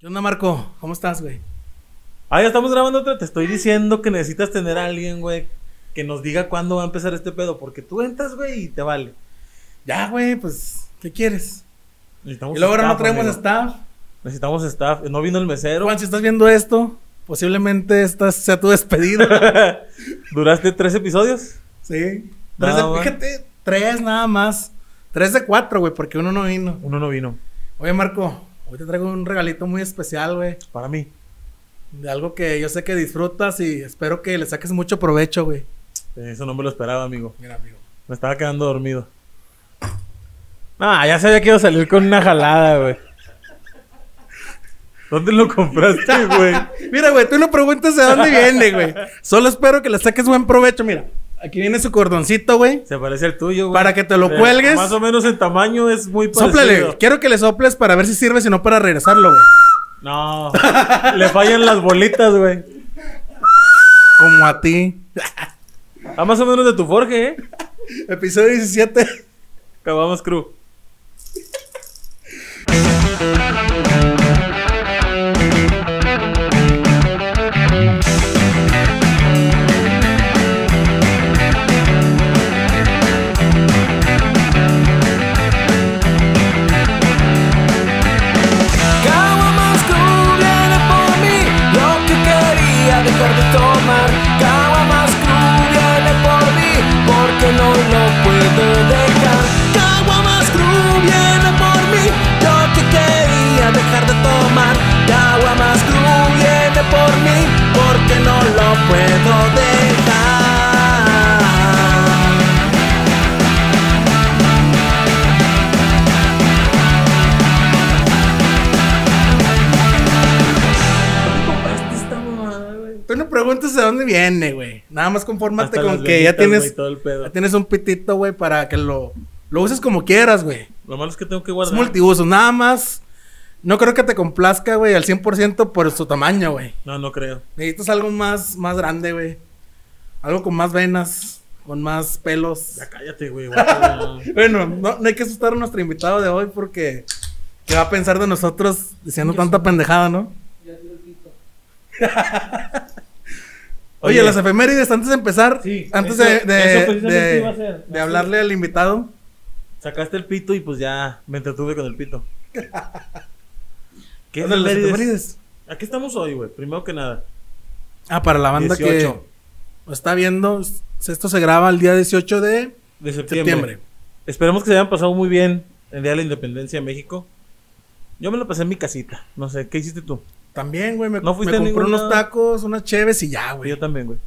¿Qué onda, Marco? ¿Cómo estás, güey? Ah, ya estamos grabando otra. Te estoy diciendo que necesitas tener a alguien, güey, que nos diga cuándo va a empezar este pedo. Porque tú entras, güey, y te vale. Ya, güey, pues, ¿qué quieres? Necesitamos Y luego ahora no traemos amigo. staff. Necesitamos staff. No vino el mesero. Juan, si estás viendo esto, posiblemente esta sea tu despedida. ¿Duraste tres episodios? sí. Tres de- fíjate, tres nada más. Tres de cuatro, güey, porque uno no vino. Uno no vino. Oye, Marco, hoy te traigo un regalito muy especial, güey. Para mí. De algo que yo sé que disfrutas y espero que le saques mucho provecho, güey. Eso no me lo esperaba, amigo. Mira, amigo. Me estaba quedando dormido. Ah, ya sabía que iba a salir con una jalada, güey. ¿Dónde lo compraste, güey? Mira, güey, tú no preguntas de dónde viene, güey. Solo espero que le saques buen provecho. Mira, aquí viene su cordoncito, güey. Se parece al tuyo, güey. Para que te lo cuelgues. Más o menos en tamaño es muy parecido. Sóplale. Quiero que le soples para ver si sirve, si no para regresarlo, güey. No, le fallan las bolitas, güey. Como a ti. Ah, más o menos de tu forje, ¿eh? Episodio 17. Acabamos, crew. Puedo dejar. compraste esta mamada, güey? Tú no preguntes de dónde viene, güey. Nada más confórmate Hasta con que ya tienes, güey, todo el pedo. ya tienes un pitito, güey, para que lo, lo uses como quieras, güey. Lo malo es que tengo que Es guardar. multiuso. Nada más. No creo que te complazca, güey, al 100% por su tamaño, güey. No, no creo. Necesitas algo más, más grande, güey. Algo con más venas, con más pelos. Ya cállate, güey. Bueno, no, no hay que asustar a nuestro invitado de hoy porque ¿qué va a pensar de nosotros diciendo tanta pendejada, no? Oye, Oye. las efemérides, antes de empezar, Sí, antes eso- de, de, eso precisamente de- iba a ser. de hablarle al invitado, Sacaste el pito y pues ya me entretuve con el pito. ¿Qué las efemérides? efemérides. Aquí estamos hoy, güey. Primero que nada. Ah, para la banda 18. que está viendo, esto se graba el día 18 de De septiembre. septiembre. Esperemos que se hayan pasado muy bien el Día de la Independencia de México. Yo me lo pasé en mi casita. No sé, ¿qué hiciste tú? También, güey, me, ¿No fuiste me a compré unos tacos, unas cheves y ya, güey. Yo también, güey.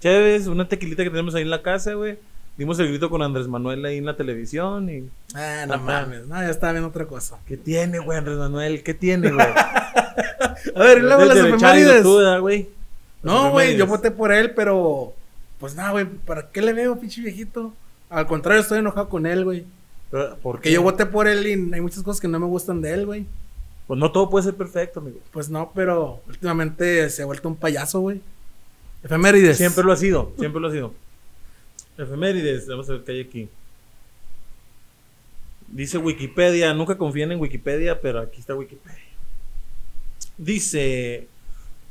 Chéves, una tequilita que tenemos ahí en la casa, güey. Dimos el grito con Andrés Manuel ahí en la televisión y... Ah, no mames, no, ya estaba viendo otra cosa. ¿Qué tiene, güey, Andrés Manuel? ¿Qué tiene, güey? A ver, luego las efemérides. tú, ¿verdad, güey? No, güey, yo voté por él, pero. Pues nada, güey, ¿para qué le veo, pinche viejito? Al contrario, estoy enojado con él, güey. Pero, ¿Por Porque yo voté por él y hay muchas cosas que no me gustan de él, güey. Pues no todo puede ser perfecto, amigo. Pues no, pero últimamente se ha vuelto un payaso, güey. Efemérides. Siempre lo ha sido, siempre lo ha sido. Efemérides, vamos a ver qué hay aquí. Dice Wikipedia, nunca confíen en Wikipedia, pero aquí está Wikipedia. Dice,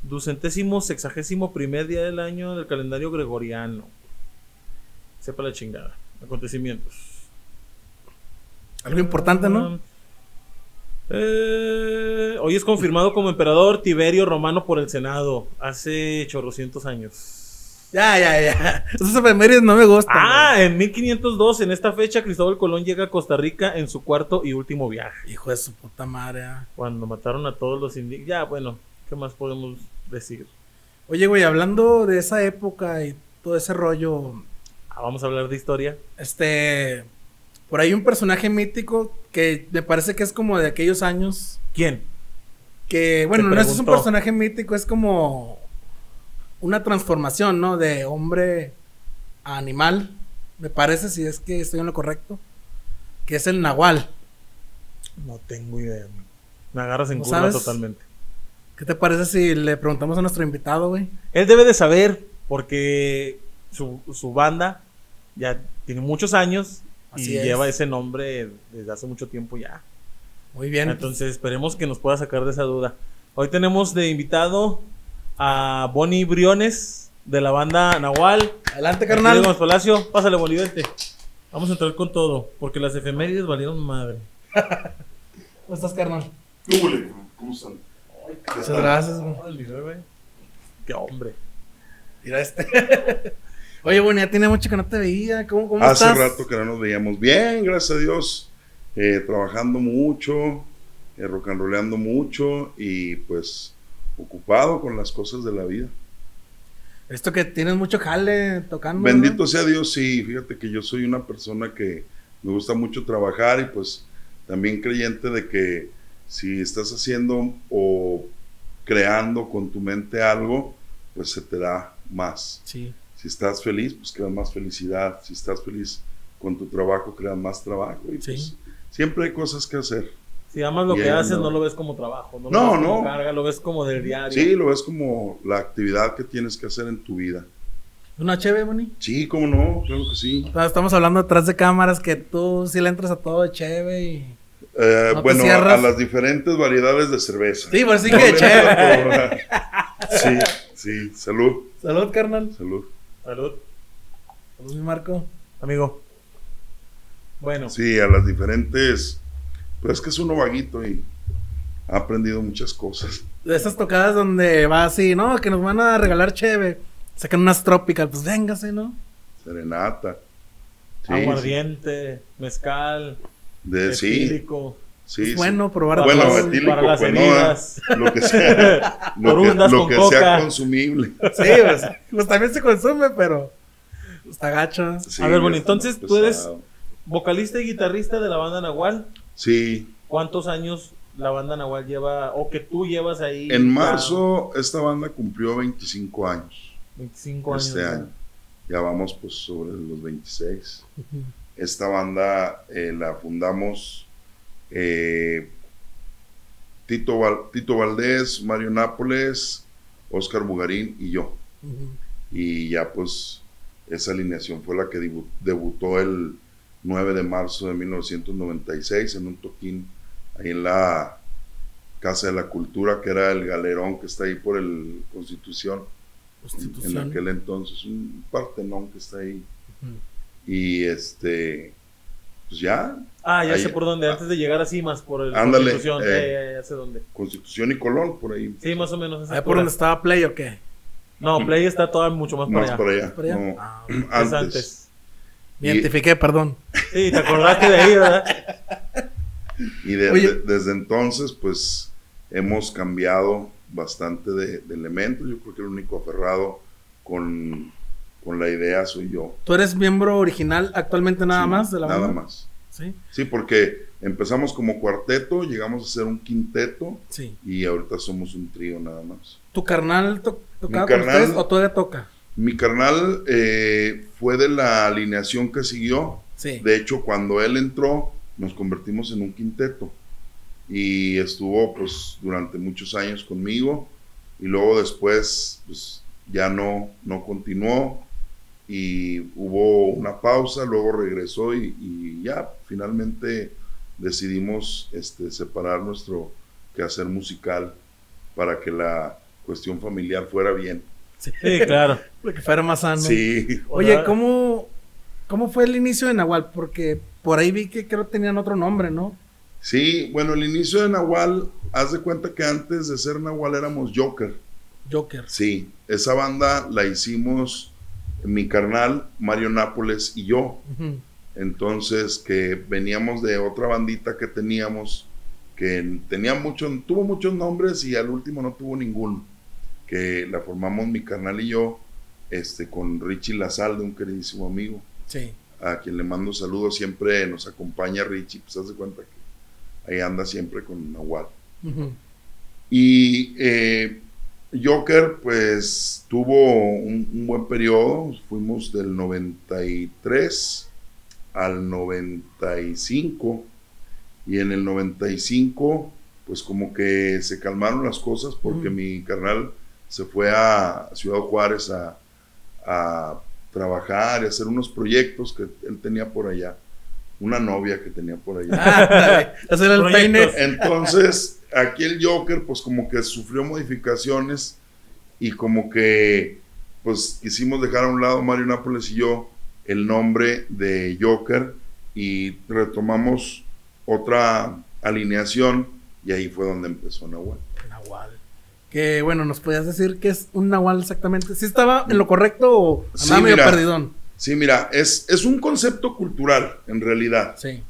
ducentésimo sexagésimo primer día del año del calendario gregoriano. Sepa la chingada. Acontecimientos. Algo importante, ¿no? Eh, hoy es confirmado como emperador Tiberio Romano por el Senado, hace chorrocientos años. Ya, ya, ya. Esas efemérides no me gustan. Ah, en 1502, en esta fecha, Cristóbal Colón llega a Costa Rica en su cuarto y último viaje. Hijo de su puta madre. ah. Cuando mataron a todos los indígenas. Ya, bueno, ¿qué más podemos decir? Oye, güey, hablando de esa época y todo ese rollo, Ah, vamos a hablar de historia. este. Por ahí un personaje mítico que me parece que es como de aquellos años. ¿Quién? Que, bueno, no es un personaje mítico, es como una transformación, ¿no? De hombre a animal. Me parece, si es que estoy en lo correcto. Que es el Nahual. No tengo idea. Me agarras en ¿No curva sabes? totalmente. ¿Qué te parece si le preguntamos a nuestro invitado, güey? Él debe de saber, porque su, su banda ya tiene muchos años Así y es. lleva ese nombre desde hace mucho tiempo ya. Muy bien. Entonces esperemos que nos pueda sacar de esa duda. Hoy tenemos de invitado a Bonnie Briones de la banda Nahual. Adelante, carnal. Gómez Palacio, pásale, Bonnie, vente. Vamos a entrar con todo, porque las efemérides valieron madre. ¿Cómo estás, carnal? ¿Cómo? ¿Cómo están? Muchas gracias, güey. Qué hombre. Mira este. Oye, bueno, ya tiene mucho que no te veía. ¿Cómo, cómo Hace estás? rato que no nos veíamos bien, gracias a Dios. eh, trabajando mucho, eh, rock and rollando mucho y pues ocupado con las cosas de la vida. Esto que tienes mucho jale tocando. Bendito ¿no? sea Dios, sí, fíjate que yo soy una persona que me gusta mucho trabajar y pues también creyente de que si estás haciendo o creando con tu mente algo, pues se te da más. Sí. Si estás feliz, pues creas más felicidad. Si estás feliz con tu trabajo, creas más trabajo. Y Sí. pues siempre hay cosas que hacer. Si amas lo que haces, no lo ves como trabajo. No, No, lo ves como no. carga, lo ves como del diario. Sí, lo ves como la actividad que tienes que hacer en tu vida. ¿Una chévere, Bonnie? Sí, cómo no, claro que sí. Estamos hablando atrás de cámaras que tú sí le entras a todo de chévere y... Eh, ¿No te bueno, a, las diferentes variedades de cerveza. Sí, pues sí que chévere. Sí, sí, salud, Salud, carnal. salud. Salud, Salud, mi Marco. amigo. Bueno, Sí, a las diferentes. Pues es que es uno vaguito y ha aprendido muchas cosas. De esas tocadas donde va así, ¿no? Que nos van a regalar chévere. Sacan unas trópicas, pues véngase, ¿no? Serenata. Sí, aguardiente, mezcal, De, sí, sí. Es sí. bueno probar Bueno, todo. etílico, para las pues, no, heridas. Lo que sea, lo que, lo con que coca. sea consumible. Sí, pues, pues también se consume, pero... Está gacho. Sí, A ver, bueno, entonces, tú eres- vocalista y guitarrista de la banda Nahual. Sí, ¿Cuántos años la banda Nahual lleva o que tú llevas ahí? en marzo esta banda cumplió 25 años. 25 años. este año. Ya vamos pues sobre los 26. Esta banda eh, la fundamos eh, Tito, Val- Tito Valdés, Mario Nápoles, Oscar Bugarín y yo. Y ya pues esa alineación fue la que debu- debutó el 9 de marzo de 1996 en un toquín ahí en la Casa de la Cultura, que era el galerón que está ahí por el Constitución en aquel entonces, un partenón que está ahí. Y este, pues ya, Ah, ya Ahí- sé por dónde, antes de llegar así más por el Ándale, Constitución. eh. Eh, ya, ya sé dónde. Constitución y Colón, por ahí. Sí, más o menos. ¿Ahí por donde estaba Play o qué? No, Play está todavía mucho más, Más para para allá. allá. ¿Por allá? no, Ah, Es antes. antes. Me identifiqué, perdón. Sí, te acordaste de ahí, ¿verdad? Y de- Oye. de- desde entonces, pues hemos cambiado bastante de, de elementos. Yo creo que el único aferrado con, con la idea soy yo. ¿Tú eres miembro original actualmente nada Sí, más de la Nada banda? más. Sí, Sí, porque empezamos como cuarteto, llegamos a ser un quinteto sí. y ahorita somos un trío nada más. ¿Tu carnal to- tocaba con carnal- ustedes o todavía toca? Mi carnal eh, fue de la alineación que siguió. Sí. De hecho, cuando él entró, nos convertimos en un quinteto. Y estuvo pues durante muchos años conmigo. Y luego después, pues ya no, no continuó. Y hubo una pausa, luego regresó y, y ya finalmente decidimos este, separar nuestro quehacer musical para que la cuestión familiar fuera bien. Sí, claro. Para que fuera más sano. Sí, Oye. ¿cómo, ¿cómo fue el inicio de Nahual? Porque por ahí vi que creo que tenían otro nombre, ¿no? Sí, bueno, el inicio de Nahual, haz de cuenta que antes de ser Nahual éramos Joker. Joker. Sí, esa banda la hicimos mi carnal, Mario Nápoles y yo. Entonces, que veníamos de otra bandita que teníamos, que tenía mucho, tuvo muchos nombres y al último no tuvo ninguno. Que la formamos mi carnal y yo, este, con Richie Lazalde, un queridísimo amigo Sí. a quien le mando saludos, siempre nos acompaña Richie, pues haz de cuenta que ahí anda siempre con Nahual. Y eh, Joker, pues tuvo un, un buen periodo, fuimos del 93 al 95, y en el 95, pues como que se calmaron las cosas porque mi carnal se fue a Ciudad Juárez a, a trabajar y hacer unos proyectos que él tenía por allá, una novia que tenía por allá. Ah, el peine. Entonces, aquí el Joker, pues como que sufrió modificaciones y como que, pues quisimos dejar a un lado Mario Nápoles y yo el nombre de Joker y retomamos otra alineación y ahí fue donde empezó Nahual. Nahual. Que bueno, ¿nos podías decir qué es un Nahual exactamente? ¿Sí estaba en lo correcto o Sí, medio mira. perdidón? Sí, mira, es, es un concepto cultural en realidad. Sí.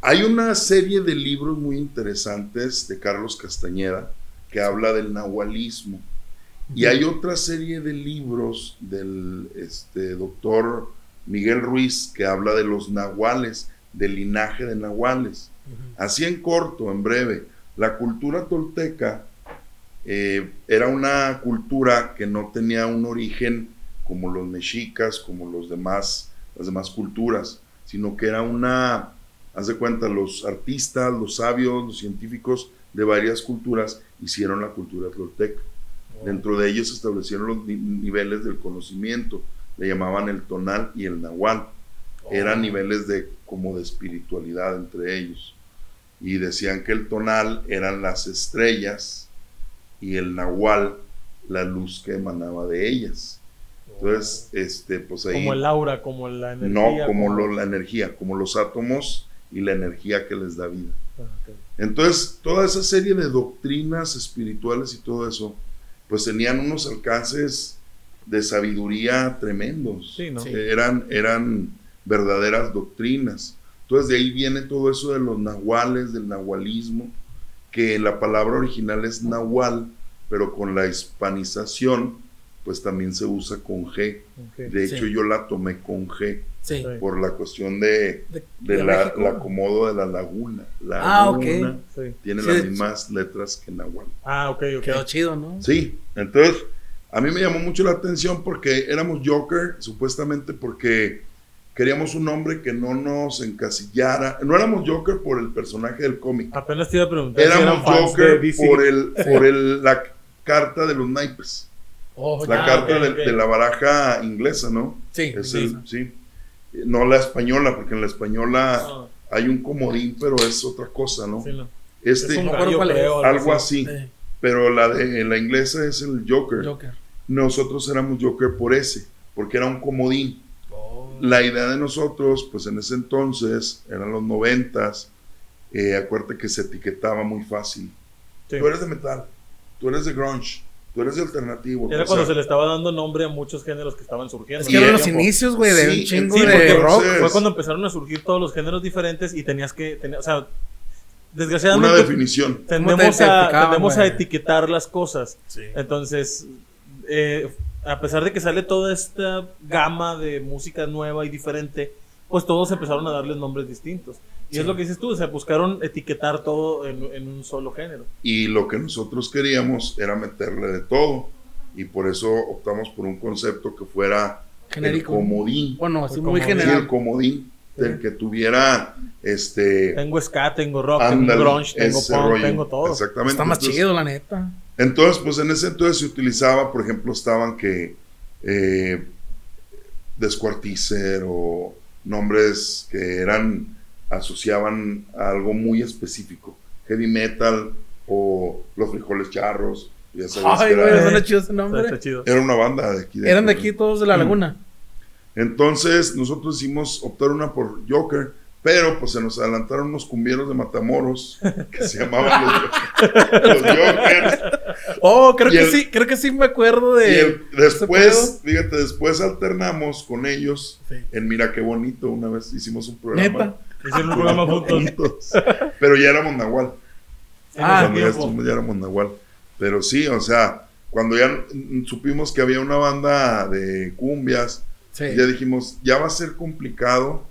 Hay una serie de libros muy interesantes de Carlos Castañeda que habla del nahualismo. Y hay otra serie de libros del este, doctor Miguel Ruiz que habla de los nahuales, del linaje de nahuales. Así en corto, en breve, la cultura tolteca eh, era una cultura que no tenía un origen como los mexicas, como los demás, las demás culturas, sino que era una, haz de cuenta, los artistas, los sabios, los científicos de varias culturas hicieron la cultura tolteca. Dentro de ellos se establecieron los ni- niveles del conocimiento, le llamaban el tonal y el nahual. Eran niveles de como de espiritualidad entre ellos. Y decían que el tonal eran las estrellas y el nahual la luz que emanaba de ellas. Entonces, este, pues ahí Como el aura, como la no energía. como lo- la energía, como los átomos y la energía que les da vida. Ah. Entonces, toda esa serie de doctrinas espirituales y todo eso, pues tenían unos alcances de sabiduría tremendos. Sí, ¿no? Sí. Eran, eran verdaderas doctrinas. Entonces, de ahí viene todo eso de los nahuales, del nahualismo, que la palabra original es nahual, pero con la hispanización, pues también se usa con G. De hecho, Sí. yo la tomé con G Sí. Por la cuestión de, De, de de la, el acomodo de la laguna. La Ah, ok. laguna Sí. tiene Sí, las mismas letras que Nahual. Ah, ok, ok. Quedó chido, ¿no? Sí, entonces a mí me llamó mucho la atención porque éramos Joker, supuestamente porque queríamos un nombre que no nos encasillara. No éramos Joker por el personaje del cómic, Apenas te iba a preguntar. éramos Joker por, el, por el, la carta de los naipes, Oh, la carta de, la baraja inglesa, ¿no? Sí, Es sí. el- sí. No la española, porque en la española hay un comodín, pero es otra cosa, ¿no? sí, no. Este, Es gallo, algo así. Sí, Pero la de la inglesa es el Joker. Joker. Nosotros éramos Joker por ese, porque era un comodín. La idea de nosotros, pues en ese entonces, eran los noventas, eh, acuérdate que se etiquetaba muy fácil. Sí. Tú eres de metal, tú eres de grunge, tú eres de alternativo. Era cuando sea, se le estaba dando nombre a muchos géneros que estaban surgiendo. Es Y que eran era los inicios, güey, de Sí, un chingo Sí, de rock. Fue cuando empezaron a surgir todos los géneros diferentes y tenías que tener, o sea, una desgraciadamente definición. tendemos, ¿Cómo te a, tendemos a etiquetar las cosas. Sí. Entonces, eh, a pesar de que sale toda esta gama de música nueva y diferente, pues todos empezaron a darles nombres distintos. Y Sí. es lo que dices tú, o sea, buscaron etiquetar todo en, en un solo género. Y lo que nosotros queríamos era meterle de todo. Y por eso optamos por un concepto que fuera Genérico. el comodín. Bueno, así El muy comodín. Sí, el general. comodín, del que tuviera este Tengo ska, tengo rock, tengo grunge, tengo punk, rollo. tengo todo. Exactamente. Está más Entonces- chido, la neta. Entonces, pues en ese entonces se utilizaba, por ejemplo, estaban que eh, Descuartizer o nombres que eran, asociaban a algo muy específico. Heavy metal o los frijoles charros. Ya sabes Ay, que güey, era, suena chido ese nombre. está chido. era una banda de aquí. Eran de aquí todos de la Mm. laguna. Entonces, nosotros hicimos optar una por Joker, pero pues se nos adelantaron unos cumbieros de Matamoros que se llamaban los, los Jokers. Oh, creo Y que el- sí, creo que sí me acuerdo Y de. el- después, fíjate, después alternamos con ellos Sí. en Mira qué bonito. Una vez hicimos un programa. Neta. Hicieron un programa juntos. juntos. Pero ya éramos Nahual. Ah, ya, ya éramos Nahual. Pero sí, o sea, cuando ya supimos que había una banda de cumbias, Sí. ya dijimos, ya va a ser complicado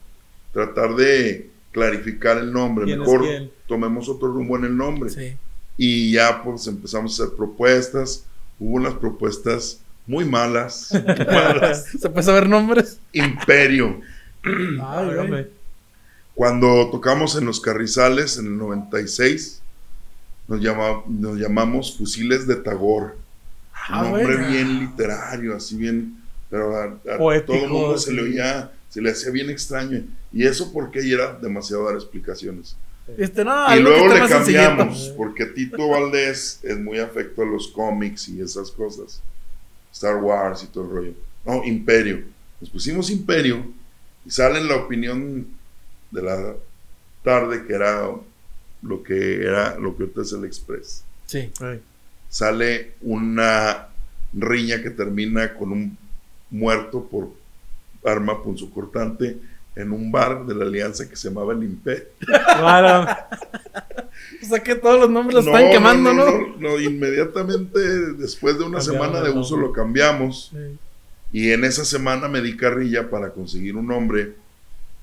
tratar de clarificar el nombre. ¿Quién es Mejor tomemos otro rumbo en el nombre. Sí. Y ya pues empezamos a hacer propuestas. Hubo unas propuestas muy malas. malas. Se a ver nombres. Imperio. Ay. Cuando tocamos en los Carrizales en el 96, nos, llama- nos llamamos Fusiles de Tagor. Ah, Un nombre bien literario, así bien. Pero a, a Poético, todo el mundo se le oía, se le hacía bien extraño. Y eso porque era demasiado dar explicaciones. Este, no, y luego le cambiamos, porque Tito Valdés es muy afecto a los cómics y esas cosas. Star Wars y todo el rollo. No, Imperio. Nos pusimos Imperio y sale en la opinión de la tarde que era lo que era lo que ahorita es el Express. Sí. Ay. Sale una riña que termina con un muerto por arma punzocortante en un bar de la alianza que se llamaba el Imperio. Claro. O sea que todos los nombres los están quemando, ¿no? no, no, inmediatamente después de una semana de uso lo cambiamos. Sí. Y en esa semana me di carrilla para conseguir un nombre.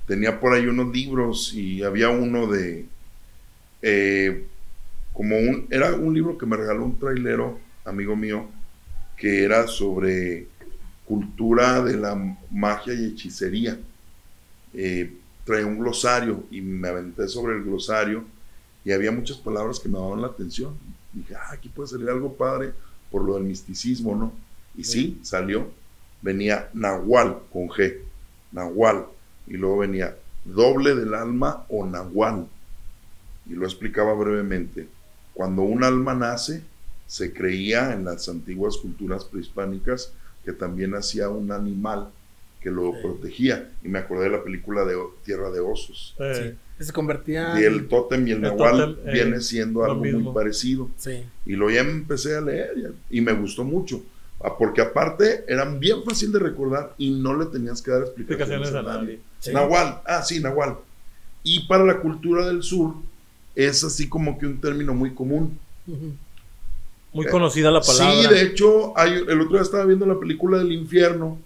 Tenía por ahí unos libros y había uno de. eh, como un. Era un libro que me regaló un trailero, amigo mío, que era sobre cultura de la magia y hechicería. Eh, traía un glosario y me aventé sobre el glosario y había muchas palabras que me daban la atención. Dije, ah, aquí puede salir algo padre por lo del misticismo, ¿no? Y sí, salió. Venía Nahual con G, Nahual. Y luego venía doble del alma o Nahual. Y lo explicaba brevemente. Cuando un alma nace, se creía en las antiguas culturas prehispánicas que también hacía un animal que lo Sí. protegía. Y me acordé de la película de Tierra de Osos. Eh, Sí. Se convertía. Y el tótem y el, El nahual tótem, eh, viene siendo algo muy parecido. Sí. Y lo ya empecé a leer ya, y me gustó mucho. Ah, Porque aparte eran bien fácil de recordar y no le tenías que dar explicaciones, Explicaciones a a nadie. nadie. Sí. Nahual, ah, sí, Nahual. Y para la cultura del sur es así como que un término muy común. Ujú. Muy conocida la palabra. Sí, de hecho, hay, el otro día estaba viendo la película del infierno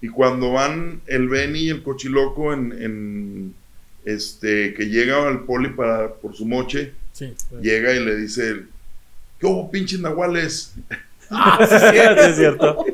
y cuando van el Benny y el cochiloco en, en, este que llega al poli para por su moche, Sí. llega y le dice, ¿qué hubo pinches nahuales? Ah, Sí, es cierto.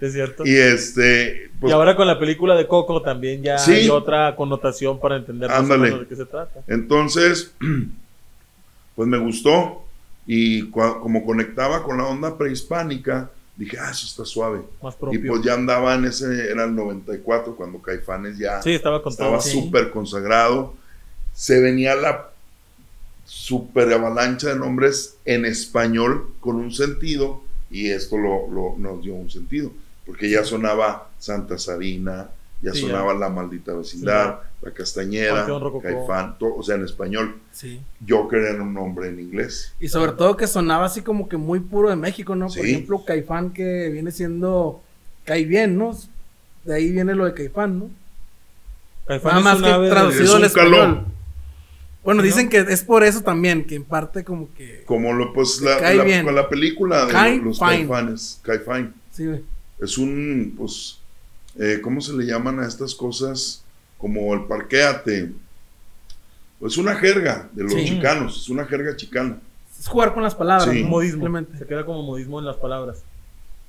Es cierto. Y este, pues, y ahora con la película de Coco también ya Sí. hay otra connotación para entender más o Ándale. menos de qué se trata. entonces, pues me gustó y como conectaba con la onda prehispánica, dije, ah, eso está suave. Más Y pues ya andaba en ese, era el 94 cuando Caifanes ya sí, estaba. Sí. súper consagrado. Se venía la super avalancha de nombres en español con un sentido y esto lo, lo- nos dio un sentido, porque ya sonaba Santa Sabina, ya Sí, sonaba La Maldita Vecindad, La Rococó. Caifán, to- o sea, en español. Sí. Joker era un nombre en inglés. Y sobre todo que sonaba así como que muy puro de México, ¿no? Por ejemplo, Caifán que viene siendo Cae bien, ¿no? De ahí viene lo de Caifán, ¿no? Caifán Nada es más que traducido es al un español. calón. Bueno, ¿No? dicen que es por eso también, que en parte como que... Como lo, pues, la, la- la película de los fine. Caifanes, Caifán. Sí, güey. es un, pues, eh, ¿cómo se le llaman a estas cosas? Como el parquéate. Pues una jerga de los Sí. chicanos, es una jerga chicana. Es jugar con las palabras, Sí. ¿no? Un modismo. Simplemente. Se queda como modismo en las palabras.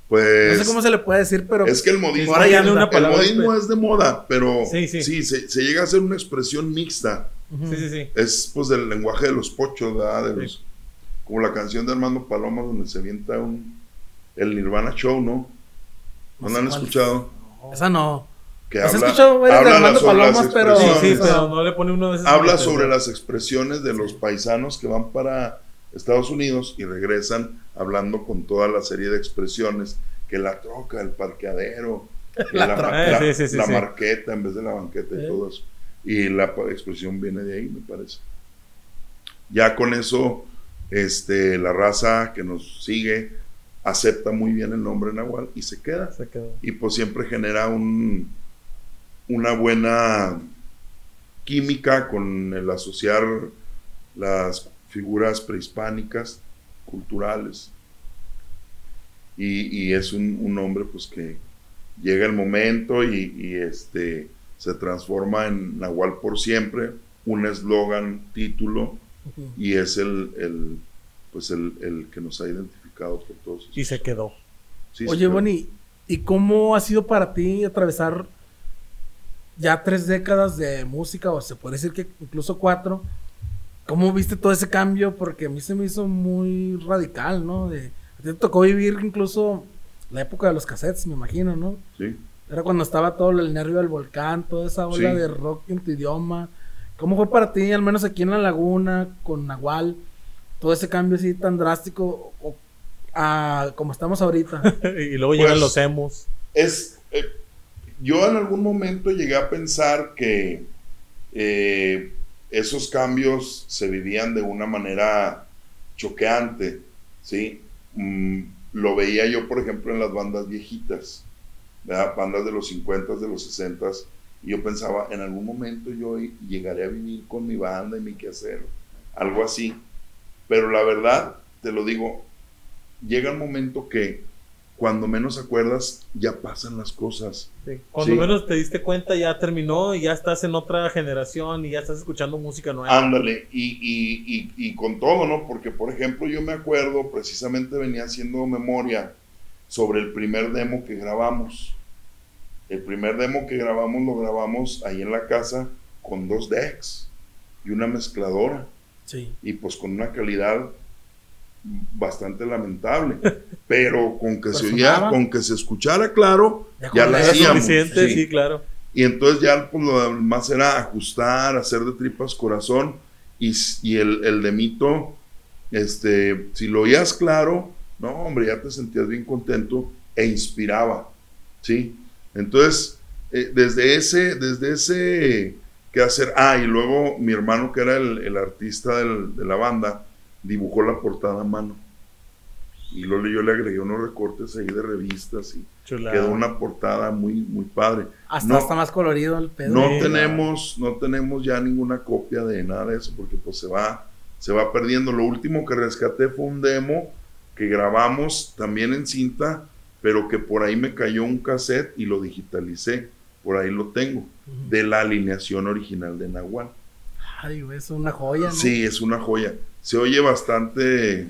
Pues No sé cómo se le puede decir, pero... es que el modismo, Ahora ya anda. una el palabra modismo espe- es de moda, pero Sí, sí. se, se llega a ser una expresión mixta. Sí, sí, sí. Es pues del lenguaje de los pochos, ¿verdad? De Sí. los, como la canción de Armando Paloma donde se avienta un, el Nirvana Show, ¿no? ¿No No la han cuál. escuchado? Esa no. Que Pues habla, habla sobre las Palomas, pero- Sí, expresiones. sí, pero no le pone uno de esos. habla atención. sobre las expresiones de los paisanos que van para Estados Unidos y regresan hablando con toda la serie de expresiones que la troca, el parqueadero, que La la, la- Eh, sí, sí, sí, la sí. marqueta en vez de la banqueta y Eh. todo eso. Y la expresión viene de ahí, me parece. Ya con eso, este, la raza que nos sigue acepta muy bien el nombre Nahual y se queda Se quedó. y pues siempre genera un, una buena química con el asociar las figuras prehispánicas, culturales. Y, y es un, un hombre pues que llega el momento y, y, este, se transforma en Nahual por siempre, un eslogan, título, y es el, el, pues el, el que nos ha identificado por todos. Y se quedó. Sí, Oye, sí, Bonnie, ¿y cómo ha sido para ti atravesar ya tres décadas de música, o se puede decir que incluso cuatro? ¿Cómo viste todo ese cambio? Porque a mí se me hizo muy radical, ¿no? De, a ti te tocó vivir incluso la época de los cassettes, me imagino, ¿no? Sí. Era cuando estaba todo el nervio del volcán, toda esa ola Sí. de rock en tu idioma, ¿Cómo fue para ti, al menos aquí en la laguna, con Nahual, todo ese cambio así tan drástico o- a como estamos ahorita? y luego llegan Pues- los emos. Es, eh, yo en algún momento llegué a pensar que eh, esos cambios se vivían de una manera choqueante, ¿sí? Mm, lo veía yo, por ejemplo, en las bandas viejitas, ¿verdad? bandas de los 50, de los 60, y yo pensaba, en algún momento yo llegaré a vivir con mi banda y mi quehacer, algo así. Pero la verdad, te lo digo, llega un momento que cuando menos acuerdas, ya pasan las cosas. Sí. Cuando Sí. menos te diste cuenta, ya terminó y ya estás en otra generación y ya estás escuchando música nueva. Ándale, y, y, y, y con todo, ¿no? Porque, por ejemplo, yo me acuerdo, precisamente venía haciendo memoria sobre el primer demo que grabamos. El primer demo que grabamos lo grabamos ahí en la casa con dos decks y una mezcladora. Sí. y pues con una calidad bastante lamentable, pero con que se oía, Sonaba. con que se escuchara claro, Ya ya la eso ¿Es hacíamos. suficiente? sí. Sí. claro. Y entonces ya pues lo demás era ajustar, hacer de tripas corazón y, y el, el de mito, este, si lo oías claro, no hombre, ya te sentías bien contento e inspiraba, ¿sí? Entonces, eh, desde ese, desde ese que hacer, ah, y luego mi hermano que era el, el artista del- de la banda, dibujó la portada a mano. Y luego yo le agregué unos recortes ahí de revistas y Chulada. quedó una portada muy, muy padre. Hasta No- está más colorido el pedo. no tenemos, no tenemos ya ninguna copia de nada de eso porque pues se va, se va perdiendo. Lo último que rescaté fue un demo que grabamos también en cinta, pero que por ahí me cayó un cassette y lo digitalicé. Por ahí lo tengo, de la alineación original de Nahual. Ay, güey, es una joya, ¿no? Sí, es una joya. Se oye bastante,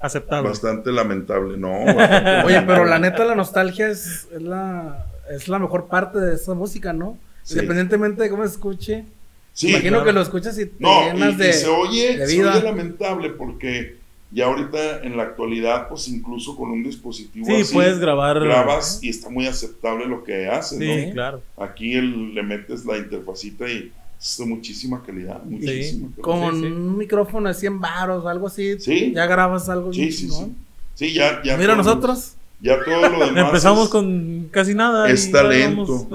Aceptable. bastante lamentable, ¿no? bastante Oye, pero la neta, la nostalgia es, es la, es la mejor parte de esa música, ¿no? Sí. Independientemente de cómo se escuche. Sí, imagino claro. que lo escuchas y te No, llenas y, de. y se oye, de se vida. oye lamentable porque ya ahorita en la actualidad, pues incluso con un dispositivo Sí, así, puedes grabar. grabas y está muy aceptable lo que haces, Sí, ¿no? claro. Aquí el- le metes la interfacita y de muchísima calidad, muchísima calidad. Con Sí, sí. un micrófono de 100 baros o algo así. Sí. Ya grabas algo Sí, sí, sí. Sí, ya, ya. Mira, nosotros. Ya todo lo demás. Empezamos es- con casi nada. es talento.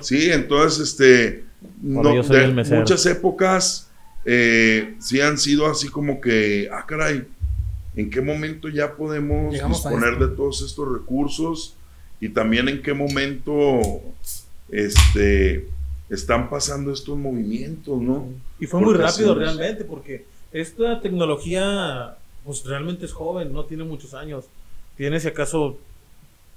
Sí, entonces, este. No, yo soy de el mesero. muchas épocas eh, sí han sido así como que, ah, caray, ¿en qué momento ya podemos Llegamos disponer de todos estos recursos? Y también en qué momento este, están pasando estos movimientos, ¿no? Y fue muy rápido realmente, porque esta tecnología, pues realmente es joven, no tiene muchos años. Tiene si acaso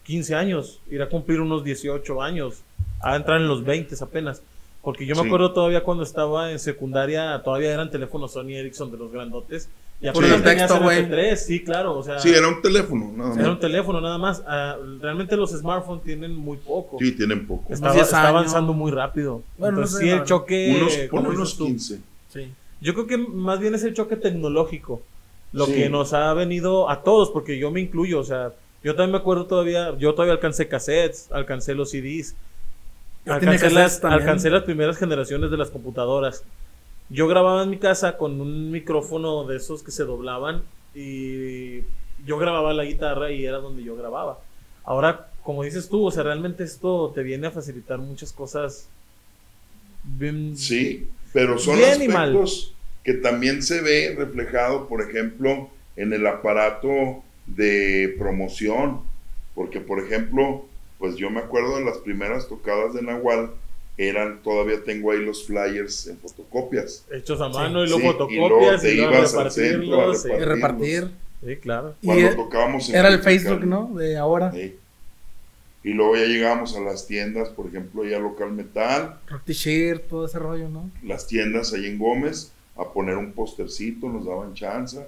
15 años, irá a cumplir unos 18 años, a entrar en los 20 apenas. Porque yo me Sí. acuerdo todavía cuando estaba en secundaria, todavía eran teléfonos Sony Ericsson de los grandotes. Y apenas tenías texto, güey. MP3, sí, claro, o sea, Sí, era un teléfono, nada era un más. teléfono nada más. Ah, realmente los smartphones tienen muy poco. Sí, tienen poco. Estaba, 10 está años. avanzando muy rápido. Bueno, no Entonces, sé, sí, el choque. unos, por unos tú, 15. Sí. yo creo que más bien es el choque tecnológico lo Sí. que nos ha venido a todos, porque yo me incluyo, o sea, yo también me acuerdo todavía, yo todavía alcancé cassettes, alcancé los CDs, alcancé las, alcancé las primeras generaciones de las computadoras. Yo grababa en mi casa con un micrófono de esos que se doblaban y yo grababa la guitarra y era donde yo grababa. Ahora, como dices tú, o sea, realmente esto te viene a facilitar muchas cosas. bien- Sí, pero son Bien aspectos que también se ve reflejado, por ejemplo, en el aparato de promoción, porque por ejemplo, pues yo me acuerdo de las primeras tocadas de Nahual, eran, todavía tengo ahí los flyers en fotocopias. hechos a Sí. mano y luego Sí, y fotocopias luego y, te luego ibas al centro a repartirlos. sí. Y repartir. Sí, claro. Y Cuando e- tocábamos en era el. Facebook, ¿no? De ahora. Sí. Y luego ya llegábamos a las tiendas, por ejemplo, ya Local Metal, Rock T-shirt, todo ese rollo, ¿no? las tiendas ahí en Gómez a poner un postercito, nos daban chance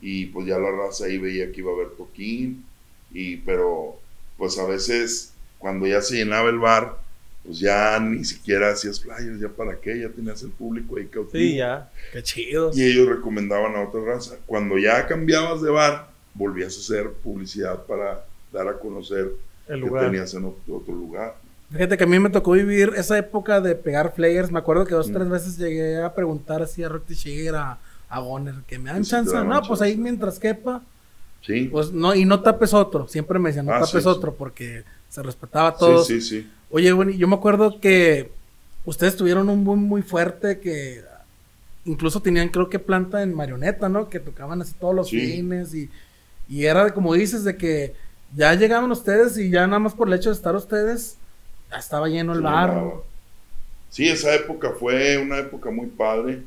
y pues ya la raza ahí veía que iba a haber toquín y pero pues a veces cuando ya se llenaba el bar pues ya ni siquiera hacías flyers, ya para qué, ya tenías el público ahí cautivo Sí, ya. Qué chidos. y ellos recomendaban a otra raza. Cuando ya cambiabas de bar, volvías a hacer publicidad para dar a conocer El que tenías en otro, lugar. Fíjate que a mí me tocó vivir esa época de pegar flyers. Me acuerdo que dos o Mm. tres veces llegué a preguntar así a Rock Shiger, a, a Goner, que me dan chance. No, pues ahí mientras quepa. Sí. Pues no, y no tapes otro. Siempre me decían, no Ah, tapes sí, otro, porque se respetaba a todos. Sí, sí, sí. Oye, bueno, yo me acuerdo que ustedes tuvieron un boom muy fuerte que incluso tenían, creo que planta en marioneta, ¿no? Que tocaban así todos los Sí. fines y, y era de, como dices, de que ya llegaban ustedes y ya nada más por el hecho de estar ustedes, ya estaba lleno el Sí, bar. Sí, esa época fue una época muy padre.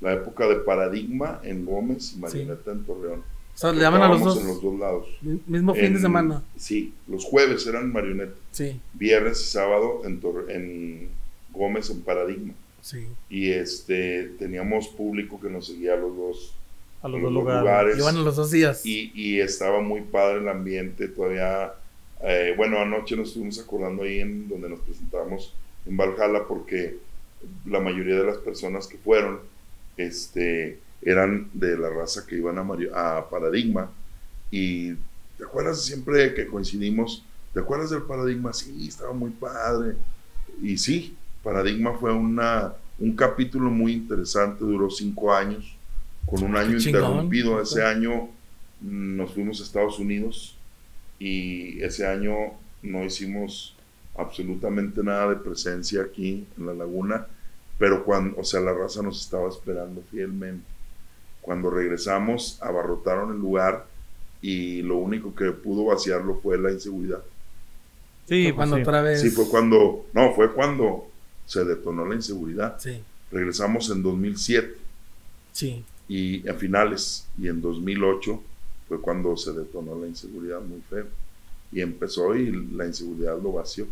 La época de Paradigma en Gómez y Marioneta en Torreón. O sea, le daban a los dos, en los dos lados. mi- mismo fin de semana. Sí, los jueves eran Marioneta. Sí, Viernes y sábado en, Tor- en Gómez en Paradigma. sí. Y este teníamos público que nos seguía a los dos, A los dos lugares. Iban a los dos días. Y, y estaba muy padre el ambiente, todavía, eh, bueno, anoche nos estuvimos acordando ahí en donde nos presentamos en Valhalla porque la mayoría de las personas que fueron este, eran de la raza que iban a, Mario- a Paradigma y ¿te acuerdas siempre que coincidimos? ¿Te acuerdas del Paradigma? Sí, estaba muy padre. Y sí, Paradigma fue una, un capítulo muy interesante, duró cinco años, con un año chingón. interrumpido. Ese año mm, nos fuimos a Estados Unidos y ese año no hicimos absolutamente nada de presencia aquí en la laguna, pero cuando, o sea, la raza nos estaba esperando fielmente. Cuando regresamos, abarrotaron el lugar y lo único que pudo vaciarlo fue la inseguridad. Sí, cuando sí. otra vez. Sí, fue cuando, no, fue cuando se detonó la inseguridad. Sí, Regresamos en 2007 sí. y a finales y en 2008 fue cuando se detonó la inseguridad muy feo y empezó y la inseguridad lo vació.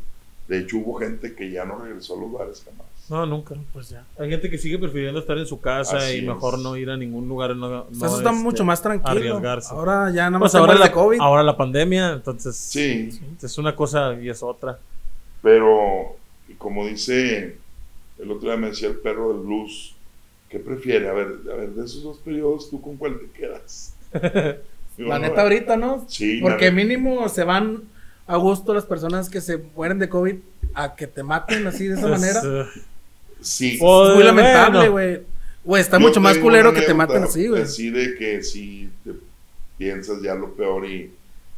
De hecho hubo gente que ya no regresó a los bares jamás. No, nunca. Pues ya. Hay gente que sigue prefiriendo estar en su casa Así y mejor no ir a ningún lugar. No, O no, sea, eso está este, mucho más tranquilo. arriesgarse. Ahora ya nada más Pues ahora la, de COVID. ahora la pandemia, entonces Sí, es una cosa y es otra. pero y como dice el otro día me decía el perro del blues, ¿qué prefiere? A ver, a ver, de esos dos periodos, ¿tú con cuál te quedas? Digo, La no, neta ahorita, ¿no? Sí, Porque mínimo se van a gusto las personas que se mueren de COVID a que te maten así de esa Es, manera. Sí. Pues, es muy lamentable, güey. Güey, está Yo mucho más culero que te maten así, güey. Así de que si te piensas ya lo peor y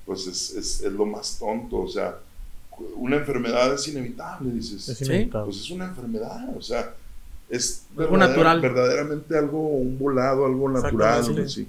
pues es, es, es lo más tonto, o sea, una enfermedad es inevitable, dices. es Sí. inevitable. Pues es una enfermedad, o sea, es Algo natural. verdaderamente algo, un volado, algo natural, Exactamente. sí.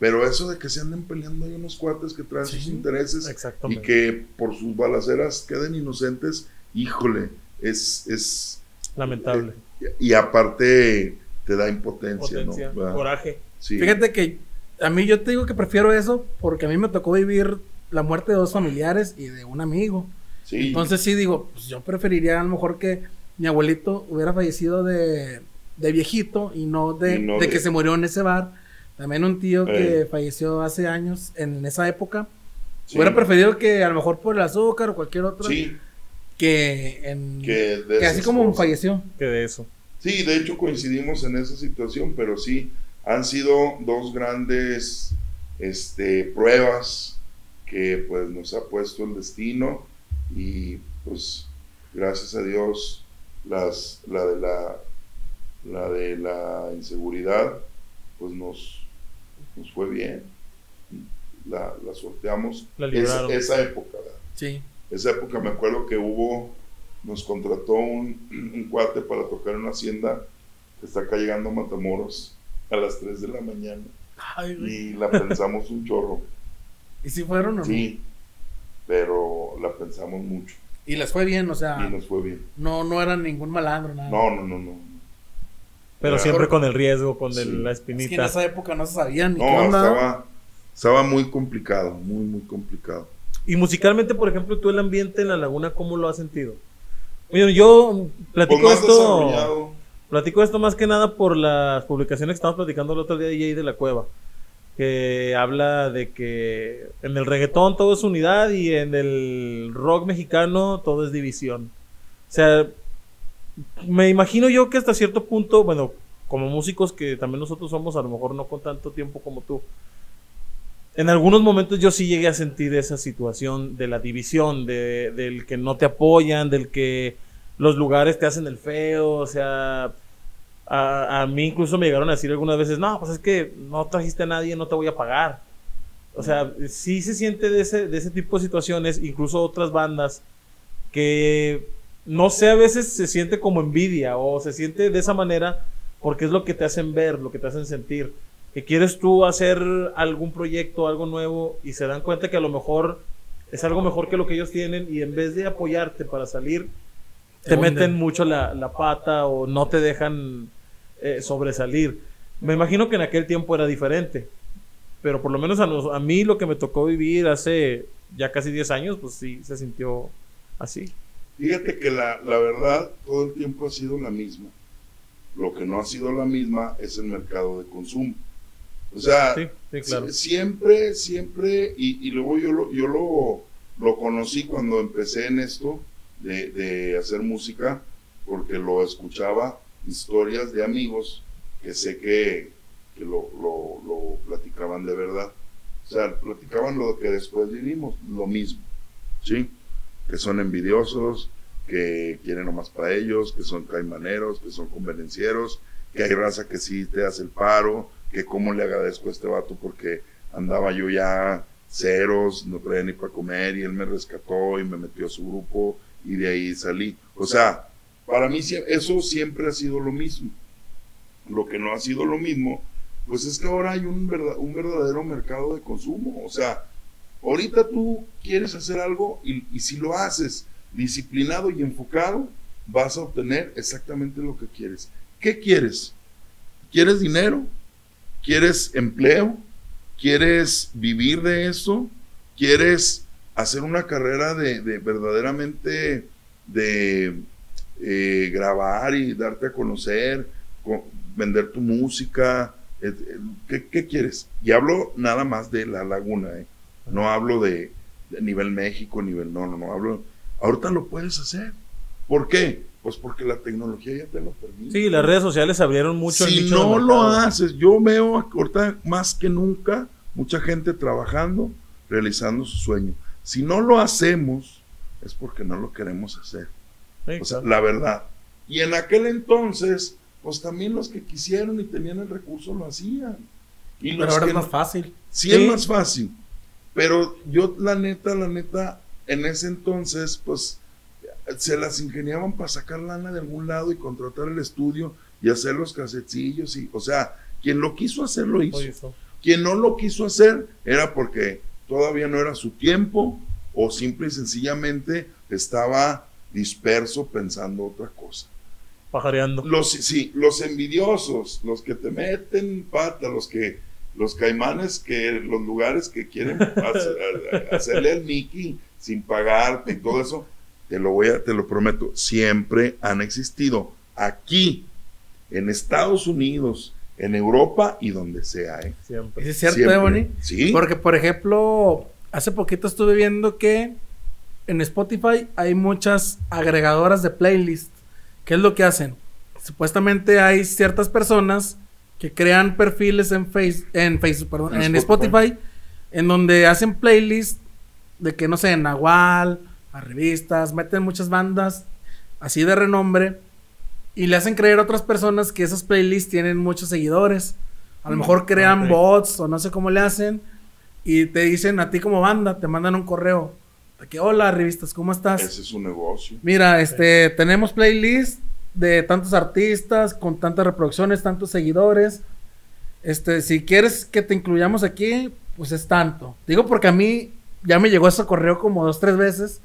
Pero eso de que se anden peleando hay unos cuates que traen sus Sí. intereses y que por sus balaceras queden inocentes, híjole, es, es Lamentable. y aparte te da impotencia, Potencia, ¿no? Coraje. Sí. Fíjate que a mí yo te digo que prefiero eso porque a mí me tocó vivir la muerte de dos familiares y de un amigo. Sí. Entonces sí digo, pues yo preferiría a lo mejor que mi abuelito hubiera fallecido de, de viejito y no de, Y no de de- que se murió en ese bar. También un tío que Eh. falleció hace años en esa época. Sí. Hubiera preferido que a lo mejor por el azúcar o cualquier otro Sí, que en que, de que así como cosas. falleció. Que de eso. Sí, de hecho coincidimos en esa situación, pero sí, han sido dos grandes este, pruebas que pues nos ha puesto el destino y pues gracias a Dios las, la de la, la de la inseguridad pues nos, nos fue bien, la, la sorteamos La Es- libraron. esa época, ¿verdad? Sí. Esa época me acuerdo que hubo, nos contrató un, un cuate para tocar en una hacienda que está acá llegando a Matamoros a las 3 de la mañana Ay, y la pensamos un chorro, ¿Y si fueron o no? sí, pero la pensamos mucho Y les fue bien, o sea, y nos fue bien. no, no eran ningún malandro, nada. No, no, no, no. Pero siempre con el riesgo, con Sí. el- la Es que en espinita. esa época no se sabía ni qué No, onda. estaba, estaba muy complicado, muy, muy complicado. Y musicalmente, por ejemplo, tú el ambiente en la laguna, ¿cómo lo has sentido? Oye, yo platico Pues esto, platico esto más que nada por las publicaciones que estamos platicando el otro día de Jay de la Cueva, que habla de que en el reggaetón todo es unidad y en el rock mexicano todo es división. O sea, me imagino yo que hasta cierto punto, bueno, como músicos que también nosotros somos, a lo mejor no con tanto tiempo como tú, En algunos momentos yo sí llegué a sentir esa situación de la división, de, del que no te apoyan, del que los lugares te hacen el feo, o sea, a, mí incluso me llegaron a decir algunas veces, no, pues es que no trajiste a nadie, no te voy a pagar. O sea, sí se siente de ese, de ese tipo de situaciones, incluso otras bandas, que no sé, a veces se siente como envidia o se siente de esa manera porque es lo que te hacen ver, lo que te hacen sentir. Que quieres tú hacer algún proyecto, algo nuevo y se dan cuenta que a lo mejor es algo mejor que lo que ellos tienen y en vez de apoyarte para salir, te, meten mucho la, la pata o no te dejan eh, sobresalir. Me imagino que en aquel tiempo era diferente, pero por lo menos a, nos- a mí lo que me tocó vivir hace ya casi 10 años, pues sí, se sintió así. Fíjate que la, la verdad todo el tiempo ha sido la misma. Lo que no ha sido la misma es el mercado de consumo. O sea, Sí, sí, claro. sie- siempre, siempre, y, y luego yo, lo, yo lo, lo conocí cuando empecé en esto de, de hacer música, porque lo escuchaba, historias de amigos que sé que, que lo, lo, lo platicaban de verdad. O sea, platicaban lo que después vivimos, lo mismo. ¿Sí? que son envidiosos, que quieren nomás para ellos, que son caimaneros, que son convenencieros, que hay raza que sí te hace el paro, que cómo le agradezco a este vato porque andaba yo ya ceros, no traía ni para comer y él me rescató y me metió a su grupo y de ahí salí. O sea, para mí eso siempre ha sido lo mismo. Lo que no ha sido lo mismo, pues es que ahora hay un verdadero mercado de consumo. O sea, Ahorita tú quieres hacer algo y, y si lo haces disciplinado y enfocado, vas a obtener exactamente lo que quieres. ¿Qué quieres? ¿Quieres dinero? ¿Quieres empleo? ¿Quieres vivir de eso? ¿Quieres hacer una carrera de, de verdaderamente de eh, grabar y darte a conocer, co- vender tu música? ¿Qué, qué quieres? Y hablo nada más de la laguna, ¿eh? No hablo de, de nivel México, nivel no, no, no, hablo. Ahorita lo puedes hacer. ¿Por qué? Pues porque la tecnología ya te lo permite. Sí, las redes sociales abrieron mucho el si nicho de no lo haces, yo veo ahorita más que nunca mucha gente trabajando, realizando su sueño. Si no lo hacemos, es porque no lo queremos hacer. Sí, O sea, claro. la verdad. Y en aquel entonces, pues también los que quisieron y tenían el recurso lo hacían. Y Pero ahora es no- más fácil. Sí, Sí. es más fácil. Pero yo, la neta, la neta, en ese entonces, pues, se las ingeniaban para sacar lana de algún lado y contratar el estudio y hacer los casetillos y, o sea, quien lo quiso hacer lo hizo. Quien no lo quiso hacer era porque todavía no era su tiempo o simple y sencillamente estaba disperso pensando otra cosa. Pajareando. Los, sí, los envidiosos, los que te meten pata, los que, los caimanes que, los lugares que quieren hacer- hacerle al Mickey sin pagarte y todo eso, te lo voy a, te lo prometo, siempre han existido aquí, en Estados Unidos, en Europa y donde sea, ¿eh? Siempre. ¿Es cierto, Siempre. eh? Sí. Porque, por ejemplo, hace poquito estuve viendo que en Spotify hay muchas agregadoras de playlist. ¿Qué es lo que hacen? Supuestamente hay ciertas personas que crean perfiles en, face, en Facebook, perdón, En en, Spotify. Spotify. en donde hacen playlist de que, no sé, en Nahual, a revistas, meten muchas bandas así de renombre y le hacen creer a otras personas que esas playlists tienen muchos seguidores. A lo Mm, mejor crean bots o no sé cómo le hacen y te dicen a ti como banda, te mandan un correo de que hola revistas, ¿cómo estás? Ese es su negocio. Mira, este, tenemos playlist de tantos artistas, con tantas reproducciones, tantos seguidores. Este, si quieres que te incluyamos aquí, pues es tanto. Digo porque a mí ya me llegó ese correo como dos, tres veces,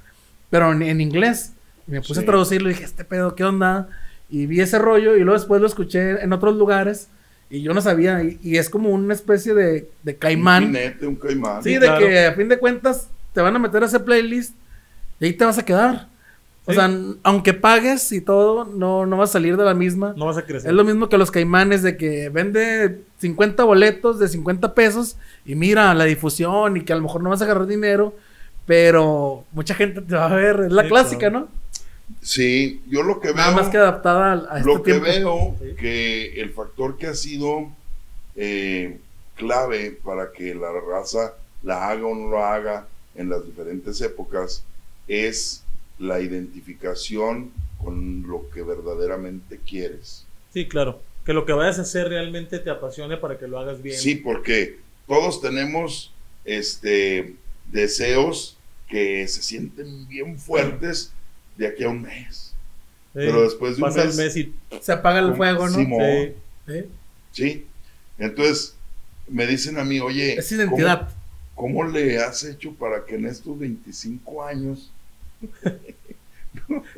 pero en, en inglés. Y me puse Sí. a traducirlo y dije, este pedo, ¿qué onda? Y vi ese rollo y luego después lo escuché en otros lugares y yo no sabía. Y, y es como una especie de, de caimán. Un jinete, un caimán. Sí, de claro. que a fin de cuentas te van a meter a ese playlist y ahí te vas a quedar. O Sí. sea, aunque pagues y todo, no, no vas a salir de la misma. No vas a crecer. Es lo mismo que los caimanes de que vende 50 boletos de 50 pesos y mira la difusión y que a lo mejor no vas a agarrar dinero, pero mucha gente te va a ver. Es la Sí, clásica, claro. ¿no? Sí, yo lo que veo. Nada más que adaptada a, a este lo que tiempo. veo Sí. que el factor que ha sido eh, clave para que la raza la haga o no lo haga en las diferentes épocas, es la identificación con lo que verdaderamente quieres. Sí, claro. Que lo que vayas a hacer realmente te apasione para que lo hagas bien. Sí, porque todos tenemos este, deseos que se sienten bien fuertes de aquí a un mes. Sí. Pero después de un Pasa mes- el mes y Se apaga el fuego, ¿no? Simón. Sí. ¿Eh? Sí. Entonces, me dicen a mí, oye, Es identidad. ¿cómo, cómo le has hecho para que en estos 25 años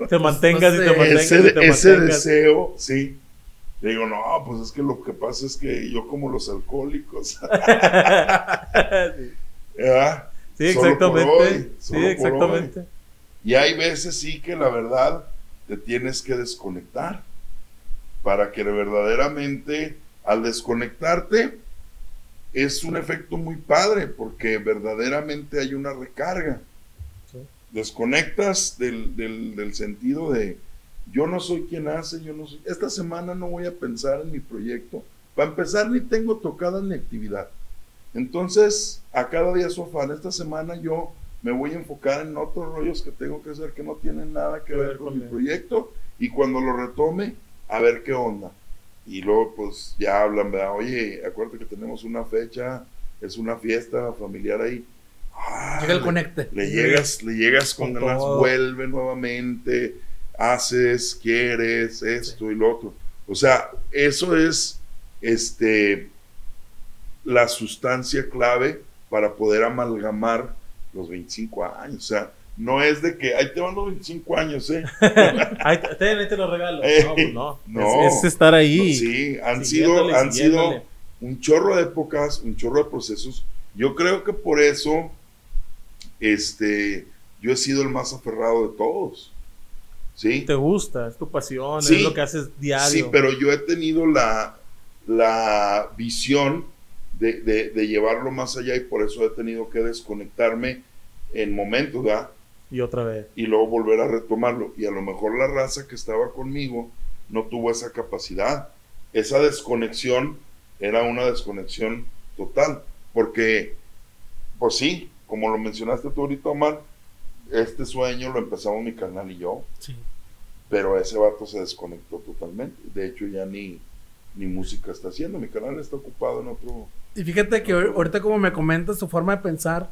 te mantengas no y te mantengas ese, y te ese mantengas. deseo, sí? Le digo, no, pues es que lo que pasa es que yo como los alcohólicos, ¿verdad? Sí, Solo por exactamente. sí, por exactamente. Y hay veces sí que la verdad te tienes que desconectar para que verdaderamente al desconectarte es un efecto muy padre porque verdaderamente hay una recarga. Sí. Desconectas del, del- del sentido de yo no soy quien hace, yo no soy. Esta semana no voy a pensar en mi proyecto. Para empezar, ni tengo tocada ni actividad. Entonces, a cada día su afán. Esta semana yo me voy a enfocar en otros rollos que tengo que hacer que no tienen nada que ver con mi él. proyecto. Y cuando lo retome, a ver qué onda. Y luego, pues ya hablan, ¿verdad? Oye, acuérdate que tenemos una fecha, es una fiesta familiar ahí. Ah, Llega el le- conecte. Le llegas, le llegas con, Con ganas, todo. vuelve nuevamente, haces, quieres, esto y lo otro. O sea, eso es este la sustancia clave para poder amalgamar los 25 años. O sea, no es de que ahí te van los 25 años, ¿eh? Ahí te, te lo regalo. Eh, no, pues no. no. Es, es estar ahí. Sí, han sido, han sido un chorro de épocas, un chorro de procesos. Yo creo que por eso, este, yo he sido el más aferrado de todos. ¿Sí? Te gusta, es tu pasión, Sí. es lo que haces diario. Sí, pero yo he tenido la, la visión de, de- de llevarlo más allá y por eso he tenido que desconectarme en momentos, ¿verdad? Y otra vez. Y luego volver a retomarlo. Y a lo mejor la raza que estaba conmigo no tuvo esa capacidad. Esa desconexión era una desconexión total. Porque, pues sí, como lo mencionaste tú ahorita, Omar, este sueño lo empezamos mi canal y yo. Sí. Pero ese vato se desconectó totalmente. De hecho, ya ni, ni música está haciendo. Mi canal está ocupado en otro. Y fíjate que ahor- ahorita como me comentas tu forma de pensar,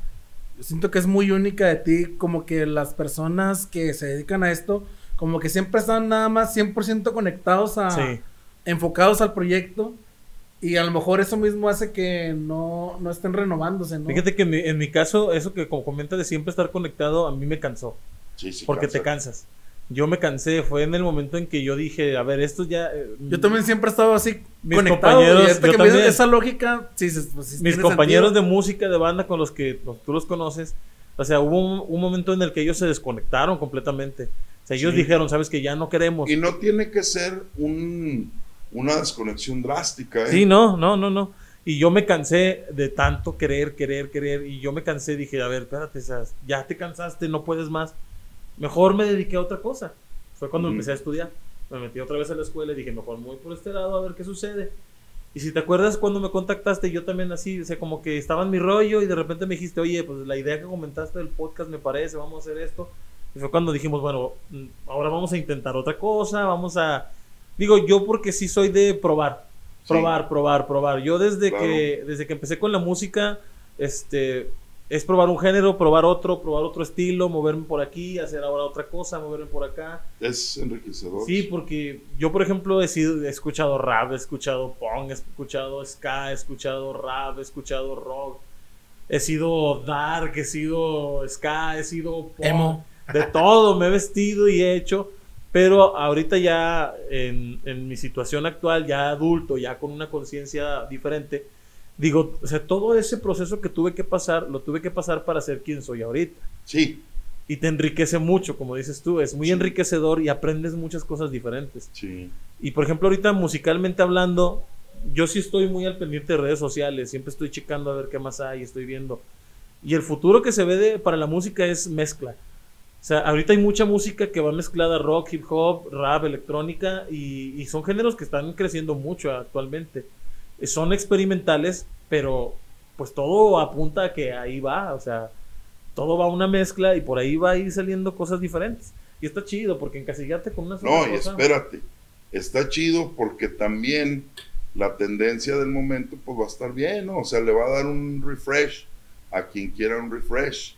yo siento que es muy única de ti, como que las personas que se dedican a esto, como que siempre están nada más 100% conectados a, Sí. enfocados al proyecto, y a lo mejor eso mismo hace que no, no estén renovándose, ¿no? Fíjate que en mi, en mi caso, eso que como comentas de siempre estar conectado, a mí me cansó. Sí, sí, porque cansa. te cansas. Yo me cansé, fue en el momento en que yo dije, a ver, esto ya... eh, Yo también siempre he estado así Mis conectado, compañeros, y ahorita yo que me dices también. esa lógica, sí, sí, pues, sí mis compañeros sentido. de música, de banda con los que pues, tú los conoces, o sea, hubo un, un momento en el que ellos se desconectaron completamente. O sea, ellos Sí. dijeron, sabes que ya no queremos. Y no tiene que ser un, una desconexión drástica. ¿eh? Sí, no, no, no, no. Y yo me cansé de tanto querer, querer, querer. Y yo me cansé, dije, a ver, espérate, ya te cansaste, no puedes más. Mejor me dediqué a otra cosa. Fue cuando empecé a estudiar. Me metí otra vez a la escuela y dije, mejor me voy por este lado a ver qué sucede. Y si te acuerdas cuando me contactaste, yo también así, o sea, como que estaba en mi rollo y de repente me dijiste, oye, pues la idea que comentaste del podcast me parece, vamos a hacer esto. Y fue cuando dijimos, bueno, mm, ahora vamos a intentar otra cosa, vamos a... Digo, yo porque sí soy de probar, Sí. probar, probar, probar. Yo desde Claro. que desde que empecé con la música, este es probar un género, probar otro, probar otro estilo, moverme por aquí, hacer ahora otra cosa, moverme por acá. Es enriquecedor. Sí, porque yo, por ejemplo, he, sido, he escuchado rap, he escuchado punk, he escuchado ska, he escuchado rap, he escuchado rock, he sido dark, he sido ska, he sido punk, Emo. de todo, me he vestido y he hecho, pero ahorita ya en, en mi situación actual, ya adulto, ya con una conciencia diferente, digo, o sea, todo ese proceso que tuve que pasar, lo tuve que pasar para ser quien soy ahorita Sí, y te enriquece mucho, como dices tú, es muy Sí. enriquecedor y aprendes muchas cosas diferentes. sí. Y por ejemplo, ahorita musicalmente hablando, yo sí estoy muy al pendiente de redes sociales, siempre estoy checando a ver qué más hay, estoy viendo. Y el futuro que se ve de- para la música es mezcla. O sea, ahorita hay mucha música que va mezclada rock, hip hop, rap, electrónica y, y son géneros que están creciendo mucho actualmente. Son experimentales, pero pues todo apunta a que ahí va, o sea, todo va a una mezcla y por ahí va a ir saliendo cosas diferentes. Y está chido porque encasillarte con una sola No, y espérate, está chido porque también la tendencia del momento pues va a estar bien, ¿no? O sea, le va a dar un refresh a quien quiera un refresh,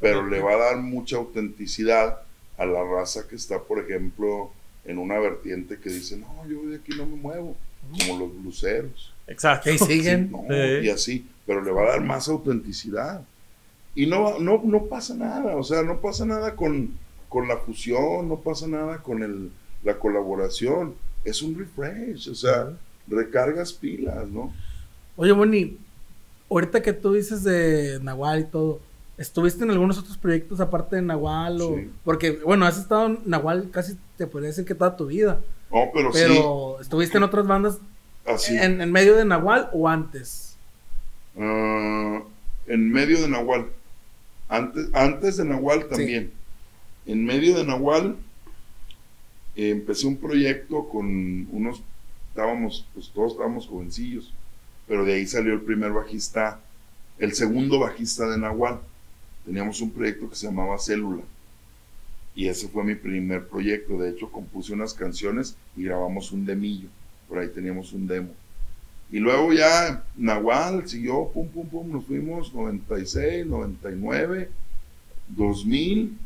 pero le va a dar mucha autenticidad a la raza que está, por ejemplo, en una vertiente que dice, no, yo de aquí no me muevo, como los bluseros. Exacto. Ahí siguen. No, Sí. y así, pero le va a dar más autenticidad. Y no, no, no pasa nada, o sea, no pasa nada con, con la fusión, no pasa nada con el, la colaboración. Es un refresh, o sea, recargas pilas, ¿no? Oye, Bonnie, ahorita que tú dices de Nahual y todo, ¿estuviste en algunos otros proyectos aparte de Nahual? O... Sí. Porque, bueno, has estado en Nahual casi, te podría decir que toda tu vida. No, pero, Pero, ¿estuviste en otras bandas sí, así. en, en medio de Nahual o antes? Ah, en medio de Nahual. Antes, antes de Nahual también. En medio de Nahual eh, empecé un proyecto con unos, estábamos, pues todos estábamos jovencillos, pero de ahí salió el primer bajista, el segundo bajista de Nahual. Teníamos un proyecto que se llamaba Célula. Y ese fue mi primer proyecto. De hecho, compuse unas canciones y grabamos un demillo. Por ahí teníamos un demo. Y luego ya Nahual siguió, pum, pum, pum, nos fuimos 96, 99, 2000.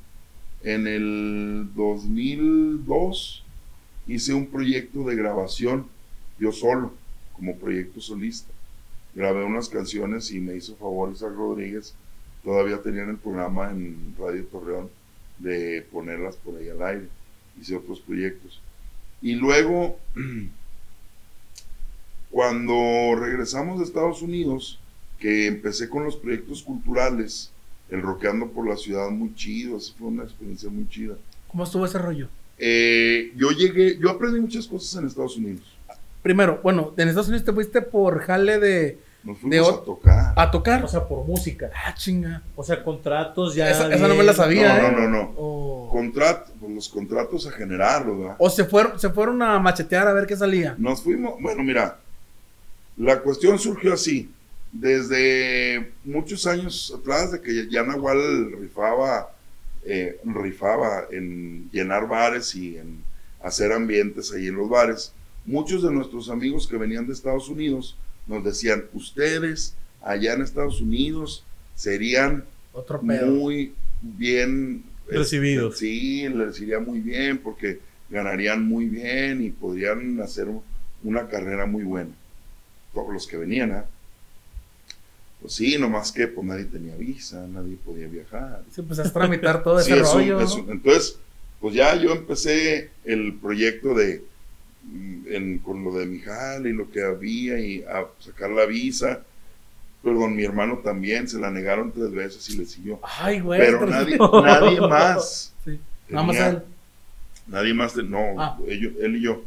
En el 2002 hice un proyecto de grabación, yo solo, como proyecto solista. Grabé unas canciones y me hizo favor Isaac Rodríguez. Todavía tenían el programa en Radio Torreón de ponerlas por ahí al aire. Hice otros proyectos. Y luego cuando regresamos de Estados Unidos, que empecé con los proyectos culturales, el Roqueando por la Ciudad, muy chido, así fue una experiencia muy chida. ¿Cómo estuvo ese rollo? Eh, yo llegué, yo aprendí muchas cosas en Estados Unidos. Primero, bueno, en Estados Unidos te fuiste por jale de Nos fuimos a tocar. a tocar. O sea, por música. ah, chinga. O sea, contratos ya. Esa, esa no me la sabía, No, ¿eh? no, no, no. O, Contrat, pues, los contratos a generarlo, ¿verdad? o se fueron, se fueron a machetear a ver qué salía. Nos fuimos, bueno, mira, la cuestión surgió así. Desde muchos años atrás, de que ya Nahual rifaba, eh, rifaba en llenar bares y en hacer ambientes ahí en los bares, muchos de nuestros amigos que venían de Estados Unidos nos decían, ustedes allá en Estados Unidos serían Otro muy bien este, Recibidos. sí, les iría muy bien porque ganarían muy bien y podrían hacer una carrera muy buena. Todos los que venían, ¿ah? Pues sí, nomás que pues nadie tenía visa, nadie podía viajar. Sí, pues es tramitar todo ese es un- rollo. es ¿no? un- entonces, pues ya yo empecé el proyecto de mm, en- con lo de mi jale y lo que había y a sacar la visa. Perdón, mi hermano también se la negaron tres veces y le siguió. Ay, güey. Pero nadie, nadie más. Sí. Nada más él. Nadie más, no, Ah. ellos- él y yo.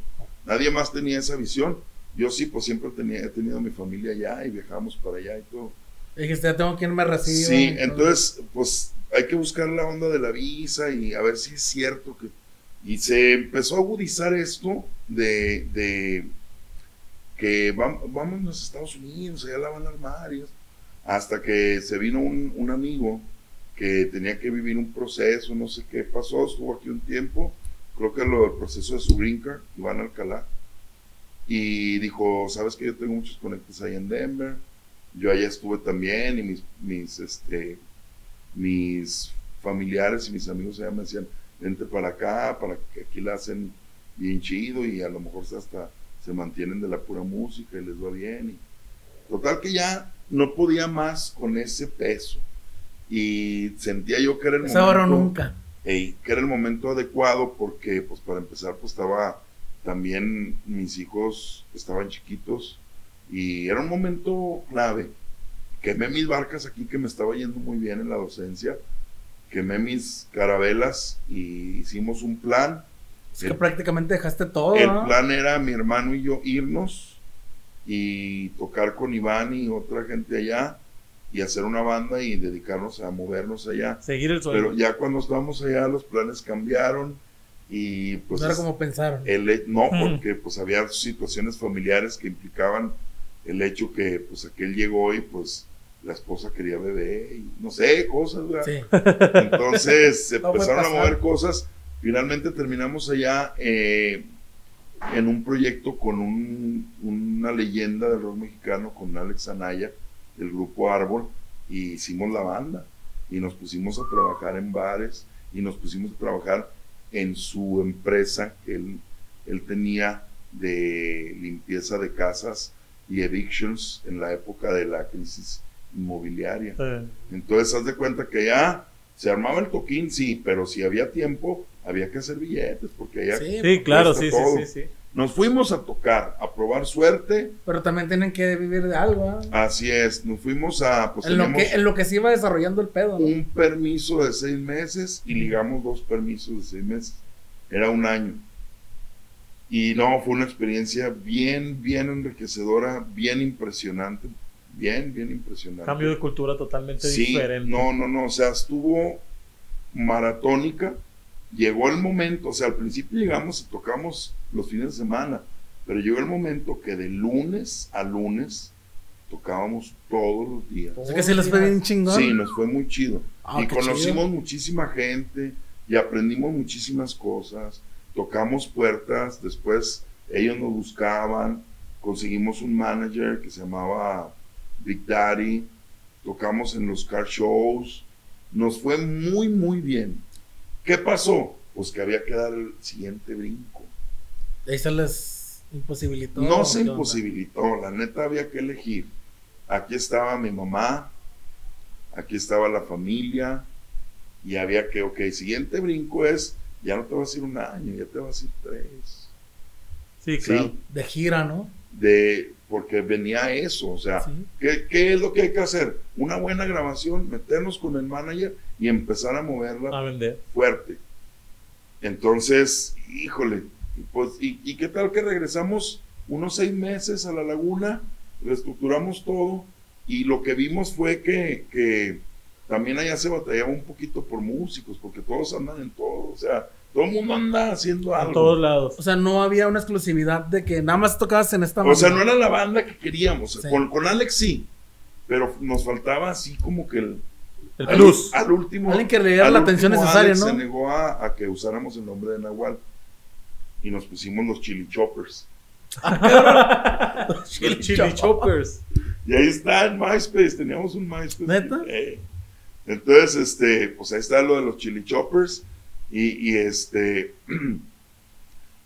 Nadie más tenía esa visión. Yo sí, pues siempre tenía, he tenido mi familia allá y viajamos para allá y todo. Dijiste, ya tengo quien me reciba. Sí, entonces, pues hay que buscar la onda de la visa y a ver si es cierto que... Y se empezó a agudizar esto de, de que vam- vamos a Estados Unidos, allá la van a armar. y eso. Hasta que se vino un, un amigo que tenía que vivir un proceso, no sé qué pasó, estuvo aquí un tiempo, creo que lo del proceso de su green card, Iván Alcalá, y dijo, sabes que yo tengo muchos conectes ahí en Denver, yo allá estuve también y mis, mis, este, mis familiares y mis amigos allá me decían, vente para acá, para que aquí la hacen bien chido y a lo mejor hasta se mantienen de la pura música y les va bien. Y, total que ya no podía más con ese peso y sentía yo que era el Es ahora o momento- nunca. Ey, que era el momento adecuado porque, pues, para empezar, pues, estaba también mis hijos estaban chiquitos y era un momento clave. Quemé mis barcas aquí que me estaba yendo muy bien en la docencia, quemé mis carabelas y hicimos un plan. Es que El- prácticamente dejaste todo. El ¿no? plan era mi hermano y yo irnos y tocar con Iván y otra gente allá y hacer una banda y dedicarnos a movernos allá. Seguir el sueño. Pero ya cuando estábamos allá los planes cambiaron y pues no era como pensaron. el no porque pues había situaciones familiares que implicaban el hecho que pues aquel llegó y pues la esposa quería bebé, y no sé, cosas, ¿verdad? Sí. Entonces se No empezaron a mover cosas. Finalmente terminamos allá eh, en un proyecto con un- una leyenda del rock mexicano, con Alex Anaya, del grupo Árbol, y hicimos la banda. Y nos pusimos a trabajar en bares y nos pusimos a trabajar en su empresa que él, él tenía de limpieza de casas y evictions en la época de la crisis inmobiliaria. Entonces, haz de cuenta que ya se armaba el toquín, sí, pero si había tiempo, había que hacer billetes, porque ya Sí, claro, sí, sí, sí, sí. Nos fuimos a tocar, a probar suerte. pero también tienen que vivir de algo. ¿ah? Así es, nos fuimos a, pues en, lo que, en lo que se iba desarrollando el pedo, ¿no? un permiso de seis meses y ligamos dos permisos de seis meses. Era un año. Y no, fue una experiencia bien, bien enriquecedora, bien impresionante. Bien, bien impresionante. Cambio de cultura totalmente Sí, diferente. no, no, no, o sea, estuvo maratónica. Llegó el momento, o sea, al principio llegamos y tocamos los fines de semana, pero llegó el momento que de lunes a lunes tocábamos todos los días. O sea que sí les fue bien chingón. Sí, nos fue muy chido. Ah, y conocimos chido. muchísima gente y aprendimos muchísimas cosas. Tocamos puertas, después ellos nos buscaban, conseguimos un manager que se llamaba Big Daddy, tocamos en los car shows, nos fue muy, muy bien. ¿Qué pasó? Pues que había que dar el siguiente brinco. Ahí se les imposibilitó. No se imposibilitó, la neta había que elegir. Aquí estaba mi mamá, aquí estaba la familia, y había que, ok, siguiente brinco es, ya no te vas a ir un año, ya te vas a ir tres. Sí, claro. Sí, De gira, ¿no? de, porque venía eso, o sea, Sí. ¿qué, qué es lo que hay que hacer? Una buena grabación, meternos con el manager y empezar a moverla A vender. fuerte. Entonces, híjole, y pues, ¿y, y qué tal que regresamos unos seis meses a la laguna? Reestructuramos todo y lo que vimos fue que, que también allá se batallaba un poquito por músicos, porque todos andan en todo, o sea, todo el mundo anda haciendo A algo. todos lados. O sea, no había una exclusividad de que nada más tocabas en esta O sea, no era la banda que queríamos, Sí. con, con Alex sí, pero nos faltaba así como que el... El al- plus. Al, último. Alguien que le diera la atención necesaria, Alex ¿no? Se negó a, a que usáramos el nombre de Nahual. Y nos pusimos los Chili Choppers. Los Chili Choppers. Y ahí está en MySpace. Teníamos un MySpace. ¿Neta? Eh, Entonces, este, pues ahí está lo de los Chili Choppers. Y, y, este.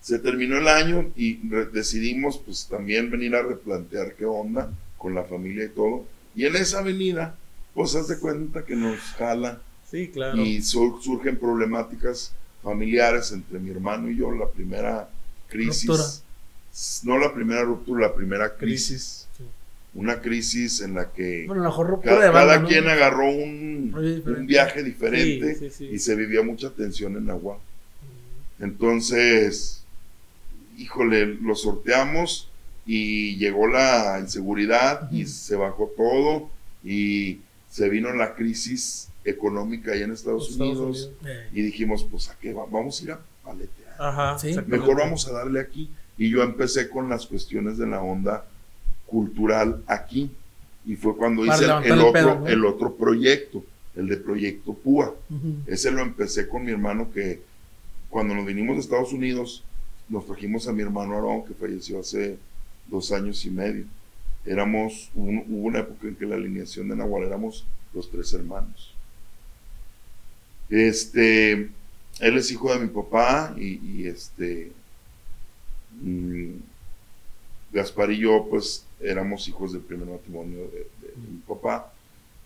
se terminó el año y decidimos, pues también venir a replantear qué onda con la familia y todo. Y en esa avenida, pues haz de cuenta que nos jala Sí, claro. y sur- surgen problemáticas familiares entre mi hermano y yo. La primera crisis, Ruptura. no la primera ruptura, la primera crisis, Sí. una crisis en la que Bueno, mejor ca- de banda, cada ¿no? quien agarró un, un viaje diferente Sí, y se vivía mucha tensión en agua. Entonces, híjole, lo sorteamos y llegó la inseguridad y se bajó todo y se vino la crisis económica allá en Estados, Estados Unidos, Unidos. Y dijimos, pues a qué va? vamos a ir a paletear. Ajá. Sí. exactamente. Mejor vamos a darle aquí. Y yo empecé con las cuestiones de la onda cultural aquí. Y fue cuando Para hice el, levantar el el otro, pedo, ¿no? el otro proyecto, el de Proyecto Púa. Ese lo empecé con mi hermano que cuando nos vinimos de Estados Unidos, nos trajimos a mi hermano Aarón, que falleció hace dos años y medio. Éramos, un- hubo una época en que la alineación de Nahual éramos los tres hermanos. Este, él es hijo de mi papá y, y este, mm, Gaspar y yo pues éramos hijos del primer matrimonio de, de mi papá,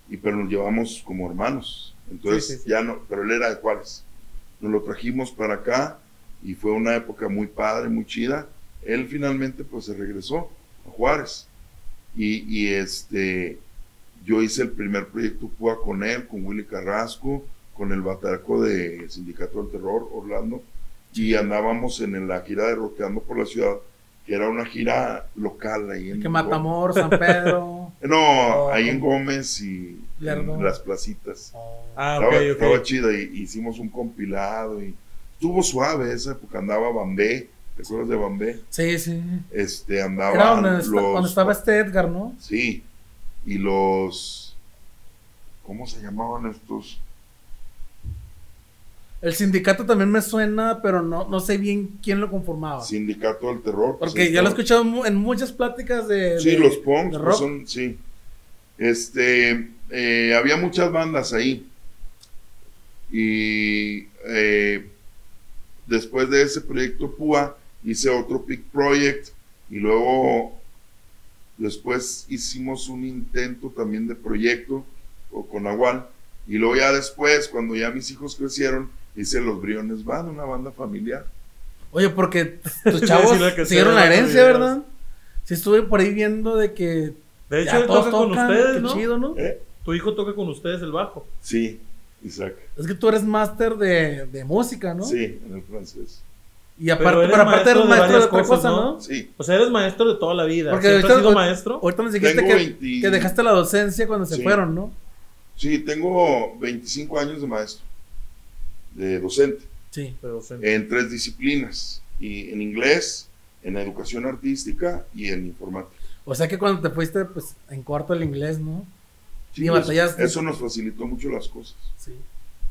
y pero nos llevamos como hermanos. Entonces Sí, sí, sí. ya no, pero él era de Juárez. Nos lo trajimos para acá y fue una época muy padre, muy chida. Él finalmente pues se regresó a Juárez. Y, y, este, yo hice el primer proyecto PUA con él, con Willy Carrasco, con el bataco de Sindicato del Terror, Orlando, y andábamos en la gira de Roteando por la Ciudad, que era una gira local ahí en Que. Matamor, San Pedro. No, Oh. ahí en Gómez y en las placitas. Ah, ok, estaba, ok. estaba chida y hicimos un compilado y estuvo suave esa época, andaba Bambé, ¿te acuerdas de Bambé? Sí, sí. Este, Era andaban donde, los... donde estaba este Edgar, ¿no? Sí, y los ¿cómo se llamaban estos? El sindicato también me suena, pero no, no sé bien quién lo conformaba. Sindicato del Terror. pues, Porque ya lo he escuchado en muchas pláticas de. Sí, de- los punks, pues, son, sí. Este, eh, había muchas bandas ahí. Y eh, después de ese proyecto PUA, hice otro Peak Project. Y luego, después hicimos un intento también de proyecto o con Agual. Y luego ya después, cuando ya mis hijos crecieron, hice Los Briones Band, una banda familiar. Oye, porque tus chavos sí, lo que siguieron la herencia. ¿verdad? Sí, estuve por ahí viendo de que. De hecho, ya él todos toca con tocan, ustedes, qué ¿no? chido, ¿no? ¿Eh? Tu hijo toca con ustedes el bajo. Sí, Isaac. Es que tú eres máster de, de música, ¿no? Sí, en el francés. Y aparte, Pero aparte eres maestro de de, otra cosas, cosa, ¿no? ¿no? Sí. O sea, eres maestro de toda la vida. Porque ¿Siempre has ahorita- sido maestro? Ahorita nos dijiste que, 20 que dejaste la docencia cuando se Sí. fueron, ¿no? Sí, tengo 25 años de maestro, de docente, Sí. Pero, sí. en tres disciplinas, y en inglés, en educación artística y en informática. O sea que cuando te fuiste, pues, en cuarto el inglés, ¿no? Sí, Ni eso- batallaste. eso nos facilitó mucho las cosas, Sí.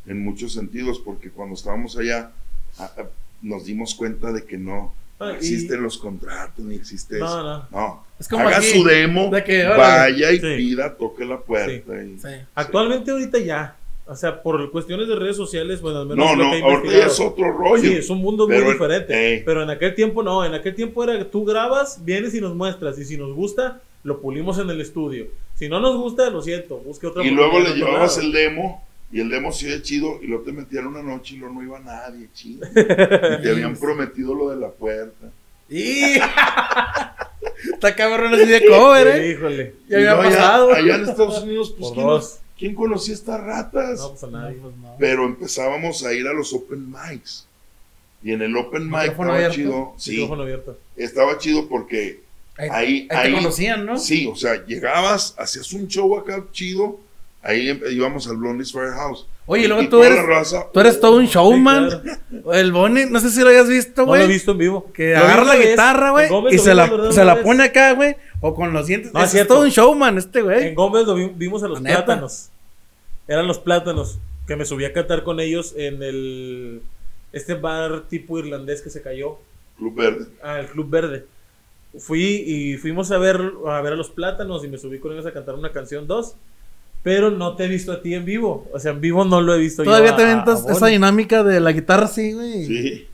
en muchos sentidos, porque cuando estábamos allá, a- a- nos dimos cuenta de que no, no Ah, y- existen los contratos, ni existe No, eso. no. No, Es como haga aquí, su demo, de que, vaya y Sí. pida, toque la puerta. y- Sí. Actualmente ahorita ya. O sea, por cuestiones de redes sociales, bueno, al menos No, lo no, ahorita es otro rollo. Sí, es un mundo Pero muy en- diferente. eh. Pero en aquel tiempo no, en aquel tiempo era que tú grabas, vienes y nos muestras. Y si nos gusta, lo pulimos en el estudio. Si no nos gusta, lo siento, busque otra Y luego le llevabas lado. el demo y el demo sí de chido y luego te metían una noche y luego no iba nadie, chido. Y te habían prometido lo de la puerta. Y... Está cabrón así de cover, ¿eh? Híjole. Ya había allá- pasado. Allá, en Estados Unidos, pues ¿quién, dos. quién conocía estas ratas? No, pues a nadie. No, pues no. Pero empezábamos a ir a los open mics. Y en el open mic estaba abierto. chido. Sí, Micrófono abierto. estaba chido porque Ahí, ahí, ahí te ahí, conocían, ¿no? Sí, o sea, llegabas, hacías un show acá chido. Ahí íbamos al Blondie's Firehouse. Oye, y luego Y tú eres, raza- tú eres todo un showman. Sí, El Bonnie, no sé si lo hayas visto, No güey. lo he visto en vivo. Que agarra la guitarra, güey, y se la, se la pone acá, güey, o con los dientes. No, es es cierto. todo un showman este, güey. En Gómez lo vi- vimos a los La neta. plátanos. Eran los plátanos. Que me subí a cantar con ellos en el. Este bar tipo irlandés que se cayó. Club Verde. Ah, el Club Verde. Fui y fuimos a ver, a ver a los plátanos y me subí con ellos a cantar una canción dos. Pero no te he visto a ti en vivo. O sea, en vivo no lo he visto Todavía yo. te Bonnie. esa dinámica de la guitarra así, güey. Sí.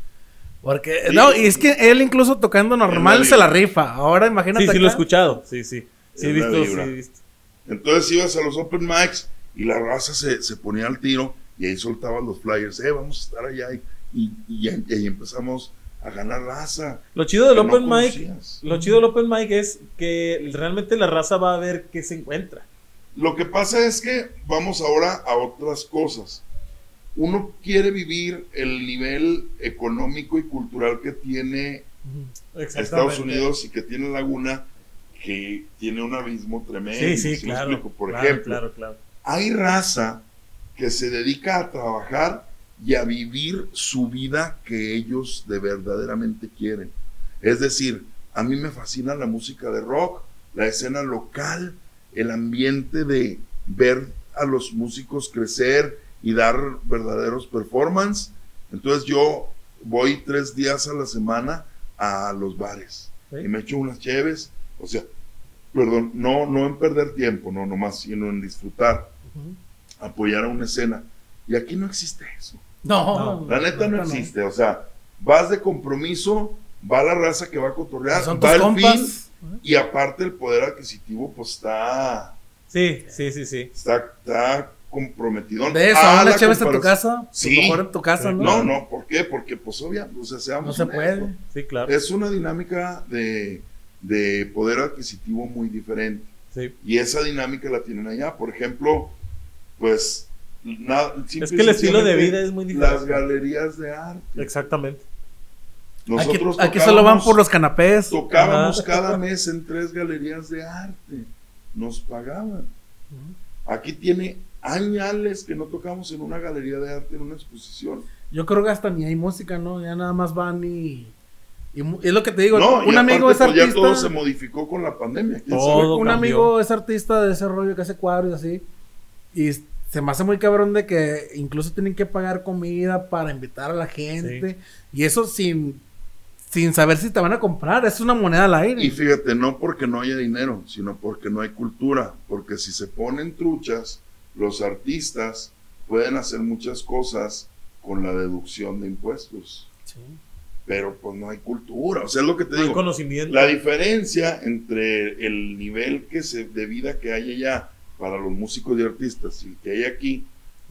Porque, Sí. no, y es que él incluso tocando normal se la rifa. Ahora imagínate. Sí, sí lo he escuchado. Sí, sí. Sí he visto, sí visto. Entonces ibas a los open mics y la raza se, se ponía al tiro y ahí soltaban los flyers. Eh, vamos a estar allá. Y, y, y ahí- y ahí empezamos a ganar raza. Lo chido del que no Open Mic. Lo chido del Open Mic es que realmente la raza va a ver qué se encuentra. Lo que pasa es que vamos ahora a otras cosas. Uno quiere vivir el nivel económico y cultural que tiene Estados Unidos y que tiene Laguna, que tiene un abismo tremendo. Sí, sí, ¿sí me claro. explico? Por claro, ejemplo, Claro, claro. hay raza que se dedica a trabajar y a vivir su vida que ellos de verdaderamente quieren. Es decir, a mí me fascina la música de rock, la escena local, el ambiente de ver a los músicos crecer y dar verdaderos performance. Entonces yo voy tres días a la semana a los bares Sí. y me echo unas cheves, o sea, perdón, no, no en perder tiempo, no nomás, sino en disfrutar apoyar a una escena. Y aquí no existe eso. No, No, La neta no existe. O sea, vas de compromiso, va la raza que va a cotorrear, Son va el compas. fin, y aparte el poder adquisitivo, pues está, Sí, sí, sí, sí. está, está comprometido. De eso, a a la chévere en tu casa. Sí. Mejor en tu casa. ¿no? No, no, ¿por qué? Porque, pues, obviamente, o sea, seamos No se honestos, puede. Sí, claro. Es una dinámica de, de poder adquisitivo muy diferente. Sí. Y esa dinámica la tienen allá. Por ejemplo, pues. nada- Es que el estilo de vida es muy diferente. Las galerías de arte. Exactamente. Aquí, Nosotros aquí solo van por los canapés. Tocábamos Ajá. cada mes en tres galerías de arte. Nos pagaban. Aquí tiene añales que no tocamos en una galería de arte, en una exposición. Yo creo que hasta ni hay música, ¿no? Ya nada más van y. es lo que te digo. No, y un amigo aparte, es pues, ya artista. todo se modificó con la pandemia. ¿quién Todo. sabe? un cambió. amigo es artista de ese rollo que hace cuadros y así. Y se me hace muy cabrón de que incluso tienen que pagar comida para invitar a la gente. Y eso sin, sin saber si te van a comprar. Es una moneda al aire. Y fíjate, no porque no haya dinero, sino porque no hay cultura. Porque si se ponen truchas, los artistas pueden hacer muchas cosas con la deducción de impuestos. Sí. Pero pues no hay cultura. O sea, es lo que te No hay digo. conocimiento. La diferencia entre el nivel que se, de vida que hay allá para los músicos y artistas y el que hay aquí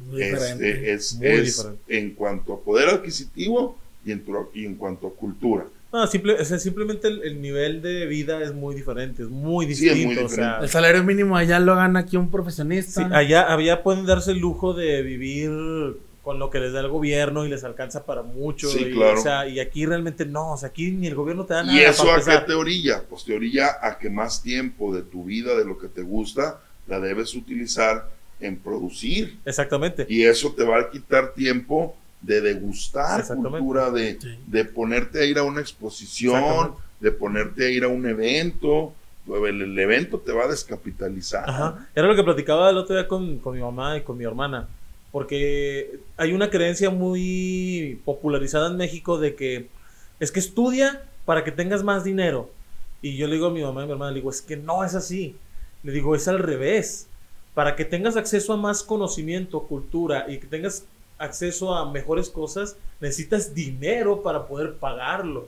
Muy diferente. este, es, Muy es diferente. en cuanto a poder adquisitivo y en, tu- y en cuanto a cultura. No, simple, o sea, simplemente el, el nivel de vida es muy diferente, es muy Sí, es distinto. muy o sea, El salario mínimo allá lo gana aquí un profesionista. sí, allá, allá pueden darse el lujo de vivir con lo que les da el gobierno y les alcanza para mucho. Sí, y, claro. o sea, y aquí realmente no, o sea, aquí ni el gobierno te da nada. ¿Y eso para a qué te orilla? Pues te orilla a que más tiempo de tu vida, de lo que te gusta, la debes utilizar en producir. Exactamente. Y eso te va a quitar tiempo de degustar cultura, de, Sí. de ponerte a ir a una exposición, de ponerte a ir a un evento. El, el evento te va a descapitalizar. Ajá. Era lo que platicaba el otro día con, con mi mamá y con mi hermana. Porque hay una creencia muy popularizada en México de que es que estudia para que tengas más dinero. Y yo le digo a mi mamá y a mi hermana, le digo, es que no es así. Le digo, es al revés. Para que tengas acceso a más conocimiento, cultura y que tengas acceso a mejores cosas, necesitas dinero para poder pagarlo.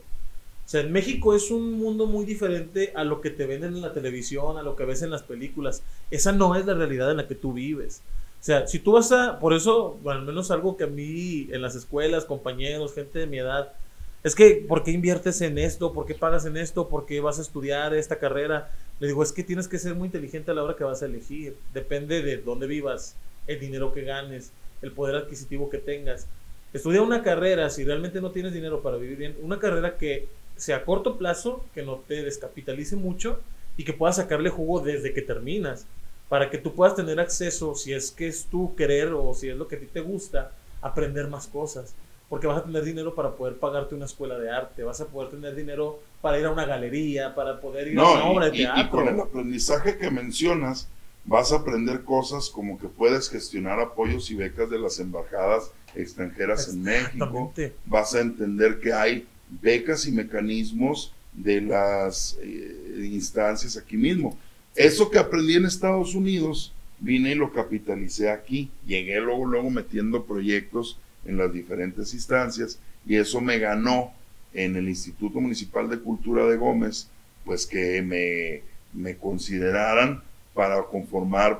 O sea, en México es un mundo muy diferente a lo que te venden en la televisión, a lo que ves en las películas. Esa no es la realidad en la que tú vives. O sea, si tú vas a, por eso, bueno, al menos algo que a mí en las escuelas, compañeros, gente de mi edad, es que, ¿por qué inviertes en esto? ¿Por qué pagas en esto? ¿Por qué vas a estudiar esta carrera? Le digo, es que tienes que ser muy inteligente a la hora que vas a elegir. Depende de dónde vivas, el dinero que ganes, el poder adquisitivo que tengas. Estudia una carrera, si realmente no tienes dinero para vivir bien, una carrera que sea a corto plazo, que no te descapitalice mucho y que puedas sacarle jugo desde que terminas, para que tú puedas tener acceso, si es que es tu querer o si es lo que a ti te gusta, aprender más cosas. Porque vas a tener dinero para poder pagarte una escuela de arte, vas a poder tener dinero para ir a una galería, para poder ir a una No, obra y, de y- y teatro. con el aprendizaje que mencionas, vas a aprender cosas como que puedes gestionar apoyos y becas de las embajadas extranjeras en México. Vas a entender que hay becas y mecanismos de las eh, instancias aquí mismo. Eso que aprendí en Estados Unidos, vine y lo capitalicé aquí. Llegué luego, luego metiendo proyectos en las diferentes instancias y eso me ganó en el Instituto Municipal de Cultura de Gómez, pues que me, me consideraran para conformar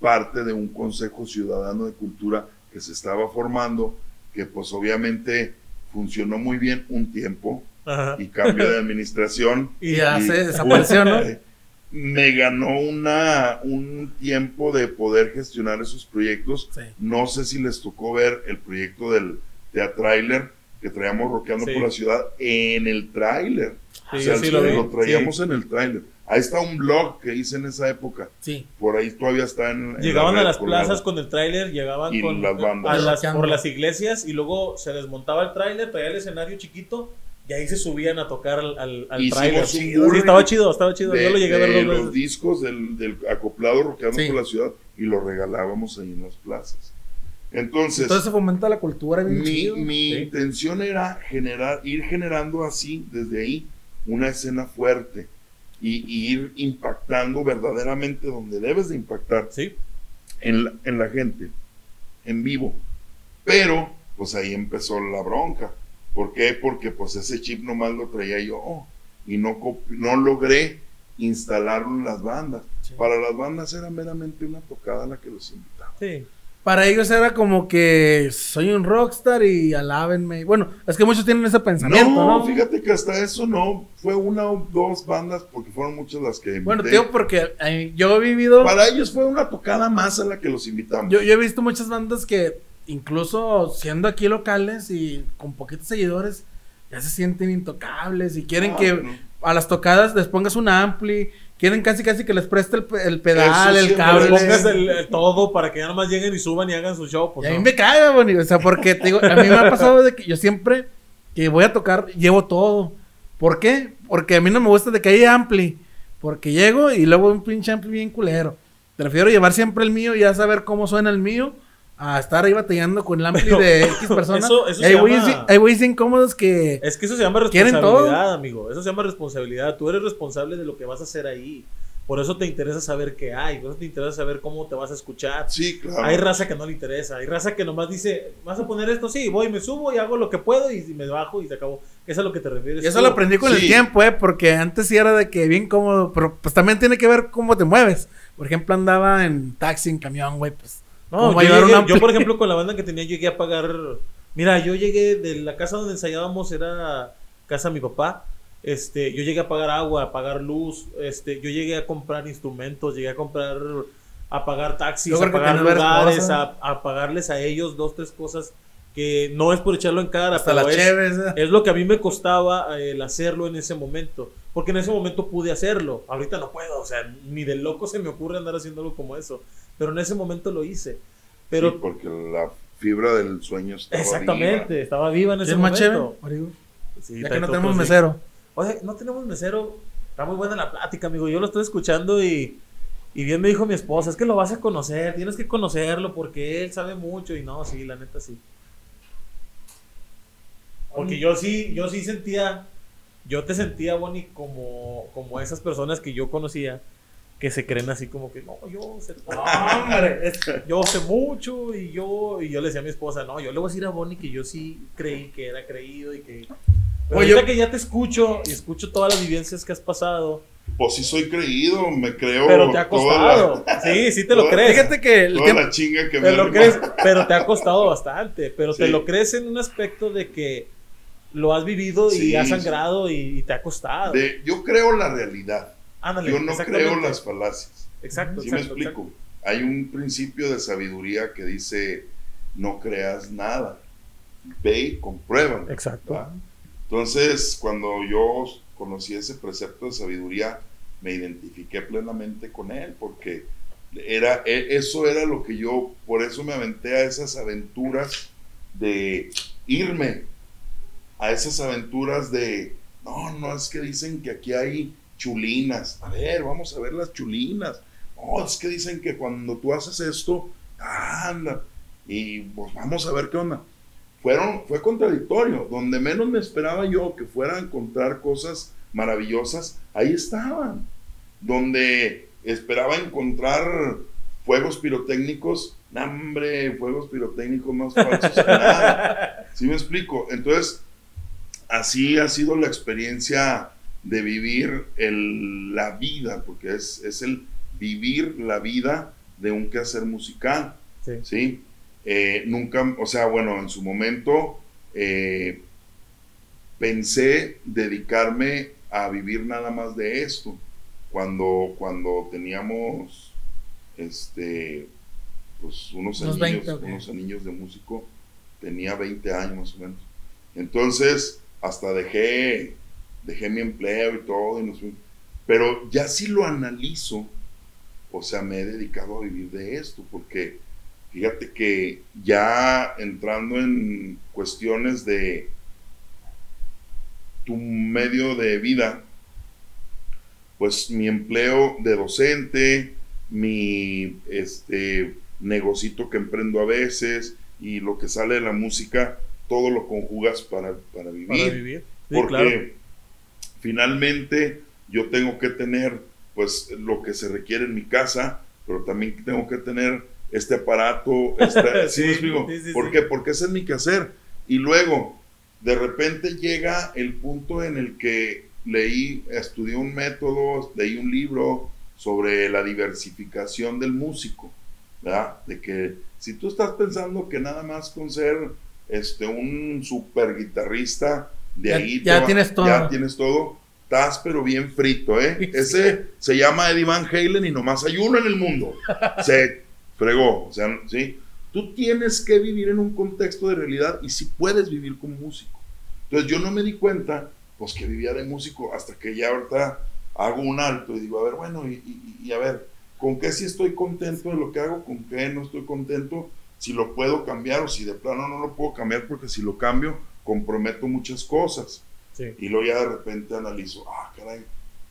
parte de un Consejo Ciudadano de Cultura que se estaba formando, que pues obviamente funcionó muy bien un tiempo Ajá. y cambio de administración. Y ya y- se desapareció, ¿no? Me ganó una, un tiempo de poder gestionar esos proyectos. Sí. No sé si les tocó ver el proyecto del Teatrailer que traíamos roqueando Sí. por la ciudad en el tráiler. Sí, o sea, sí lo vi, traíamos en el tráiler. Ahí está un blog que hice en esa época. Sí. Por ahí todavía está en. en Llegaban la a las plazas con el tráiler, llegaban Y con las bandas. a las- por las iglesias y luego se desmontaba el tráiler, traía el escenario chiquito y ahí se subían a tocar al, al, al tráiler. Sí, estaba chido, estaba chido. de, Yo lo llegué a ver dos los veces. discos del, del acoplado roqueando Sí. por la ciudad y los regalábamos ahí en las plazas. Entonces, Entonces se fomenta la cultura bien mi, chido. mi sí. intención era generar, ir generando así, desde ahí, una escena fuerte y, y ir impactando verdaderamente donde debes de impactar Sí, en la, en la gente, en vivo. Pero, pues ahí empezó la bronca. ¿Por qué? Porque pues ese chip nomás lo traía yo y no, no logré instalarlo en las bandas. Sí. Para las bandas era meramente una tocada la que los invitaba. sí. Para ellos era como que soy un rockstar y alábenme. Bueno, es que muchos tienen ese pensamiento, ¿no? No, fíjate que hasta eso no, fue una o dos bandas porque fueron muchas las que invité. Bueno, digo porque eh, yo he vivido, Para ellos fue una tocada más a la que los invitamos. yo, yo he visto muchas bandas que incluso siendo aquí locales y con poquitos seguidores, ya se sienten intocables y quieren Ah, que a las tocadas les pongas un ampli, quieren casi casi que les preste el, el pedal, el cable. Les pongas el, el todo para que ya nomás lleguen y suban y hagan su show. Y Pues, a mí me caga, Bonnie. O sea, porque te digo, a mí me ha pasado de que yo siempre que voy a tocar, llevo todo. ¿Por qué? Porque a mí no me gusta de que haya ampli. Porque llego y luego un pinche ampli bien culero. Prefiero llevar siempre el mío y ya saber cómo suena el mío a estar ahí batallando con el ampli Pero de X personas. eso- eso hay güeyes llama- hay güeyes incómodos que... Es que eso se llama ¿Quieren responsabilidad, amigo. Eso se llama responsabilidad. Tú eres responsable de lo que vas a hacer ahí. Por eso te interesa saber qué hay. Por eso te interesa saber cómo te vas a escuchar. Sí, claro. Hay raza que no le interesa. Hay raza que nomás dice, ¿vas a poner esto? Sí, voy, me subo y hago lo que puedo y me bajo y se acabó. Eso es a lo que te refieres. Y eso tú. lo aprendí con el tiempo, eh, porque antes sí era de que bien cómodo, pero pues también tiene que ver cómo te mueves. Por ejemplo, andaba en taxi, en camión, güey, pues. No, ¿Cómo yo, llegué- por ejemplo, con la banda que tenía, llegué a pagar. Mira, yo llegué de la casa donde ensayábamos, era casa de mi papá. Este, yo llegué a pagar agua, a pagar luz. Este, yo llegué a comprar instrumentos, llegué a comprar, a pagar taxis, a pagar lugares, a, a pagarles a ellos dos, tres cosas que no es por echarlo en cara, Hasta pero es, eh. es lo que a mí me costaba el hacerlo en ese momento. Porque en ese momento pude hacerlo. Ahorita no puedo. O sea, ni de loco se me ocurre andar haciendo algo como eso. Pero en ese momento lo hice. Pero Sí, porque la fibra del sueño estaba exactamente, viva. estaba viva en ese ¿Quieres más cheve? momento. Marigo? Sí, Ya que no tenemos sí. mesero. Oye, no tenemos mesero. Está muy buena la plática, amigo. Yo lo estoy escuchando y, y bien me dijo mi esposa, es que lo vas a conocer, tienes que conocerlo porque él sabe mucho y no, sí, la neta sí. Porque yo sí, yo sí sentía, yo te sentía, Bonnie, como, como esas personas que yo conocía que se creen así como que, no, yo sé, hombre, es- yo sé mucho y yo, y yo le decía a mi esposa, no, yo le voy a decir a Bonnie que yo sí creí que era creído y que... Pero Oye, ahorita que ya te escucho y escucho todas las vivencias que has pasado, Pues sí soy creído, me creo pero te ha toda la- costado. Sí, sí te lo toda- crees. Fíjate que el toda tiempo... la chinga que Te me lo crees, pero te ha costado bastante. Pero te Sí. lo crees en un aspecto de que lo has vivido y Sí, has sí. sangrado y, y te ha costado. de- yo creo la realidad. Ándale, Yo no creo las falacias. Exacto, ¿Sí me exacto, explico? Hay un principio de sabiduría que dice, no creas nada. Ve y compruébalo. Exacto. Entonces, cuando yo conocí ese precepto de sabiduría, me identifiqué plenamente con él, porque era, e- eso era lo que yo, por eso me aventé a esas aventuras de irme, a esas aventuras de, no, no, es que dicen que aquí hay chulinas, a ver, vamos a ver las chulinas, no, es que dicen que cuando tú haces esto, anda, y pues vamos a ver qué onda fueron, fue contradictorio. Donde menos me esperaba yo que fuera a encontrar cosas maravillosas, ahí estaban. Donde esperaba encontrar fuegos pirotécnicos, ¡nah, hombre, fuegos pirotécnicos más falsos que nada. ¿Sí me explico? Entonces, así ha sido la experiencia de vivir el- la vida, porque es, es el vivir la vida de un quehacer musical. Sí. ¿sí? Eh, nunca, o sea, bueno, en su momento eh, pensé dedicarme a vivir nada más de esto. Cuando, cuando teníamos este, pues unos Unos anillos, 20, ok. unos anillos de músico, tenía 20 años más o menos. Entonces, hasta dejé, dejé mi empleo y todo, y nos fuimos. pero ya si lo analizo, o sea, me he dedicado a vivir de esto, porque fíjate que ya entrando en cuestiones de tu medio de vida, pues mi empleo de docente, mi este negocito que emprendo a veces y lo que sale de la música, todo lo conjugas para, para vivir. Para vivir. Sí, porque claro. Finalmente yo tengo que tener pues lo que se requiere en mi casa, pero también tengo que tener este aparato, sí, ¿Por qué? Porque ese es mi quehacer. Y luego, de repente llega el punto en el que leí, estudié un método, leí un libro sobre la diversificación del músico, ¿verdad? De que si tú estás pensando que nada más con ser este, un super guitarrista, de Ya- ahí ya va- tienes todo. Ya tienes todo. Estás pero bien frito, ¿eh? Ese se llama Eddie Van Halen y nomás hay uno en el mundo. Se fregó, o sea, ¿sí? Tú tienes que vivir en un contexto de realidad y si puedes vivir como músico. Entonces yo no me di cuenta, pues que vivía de músico hasta que ya ahorita hago un alto y digo, a ver, bueno, y, y- y a ver, ¿con qué sí estoy contento de lo que hago? ¿Con qué no estoy contento? Si lo puedo cambiar o si de plano no lo puedo cambiar porque si lo cambio comprometo muchas cosas. Sí. Y luego ya de repente analizo, ah, caray,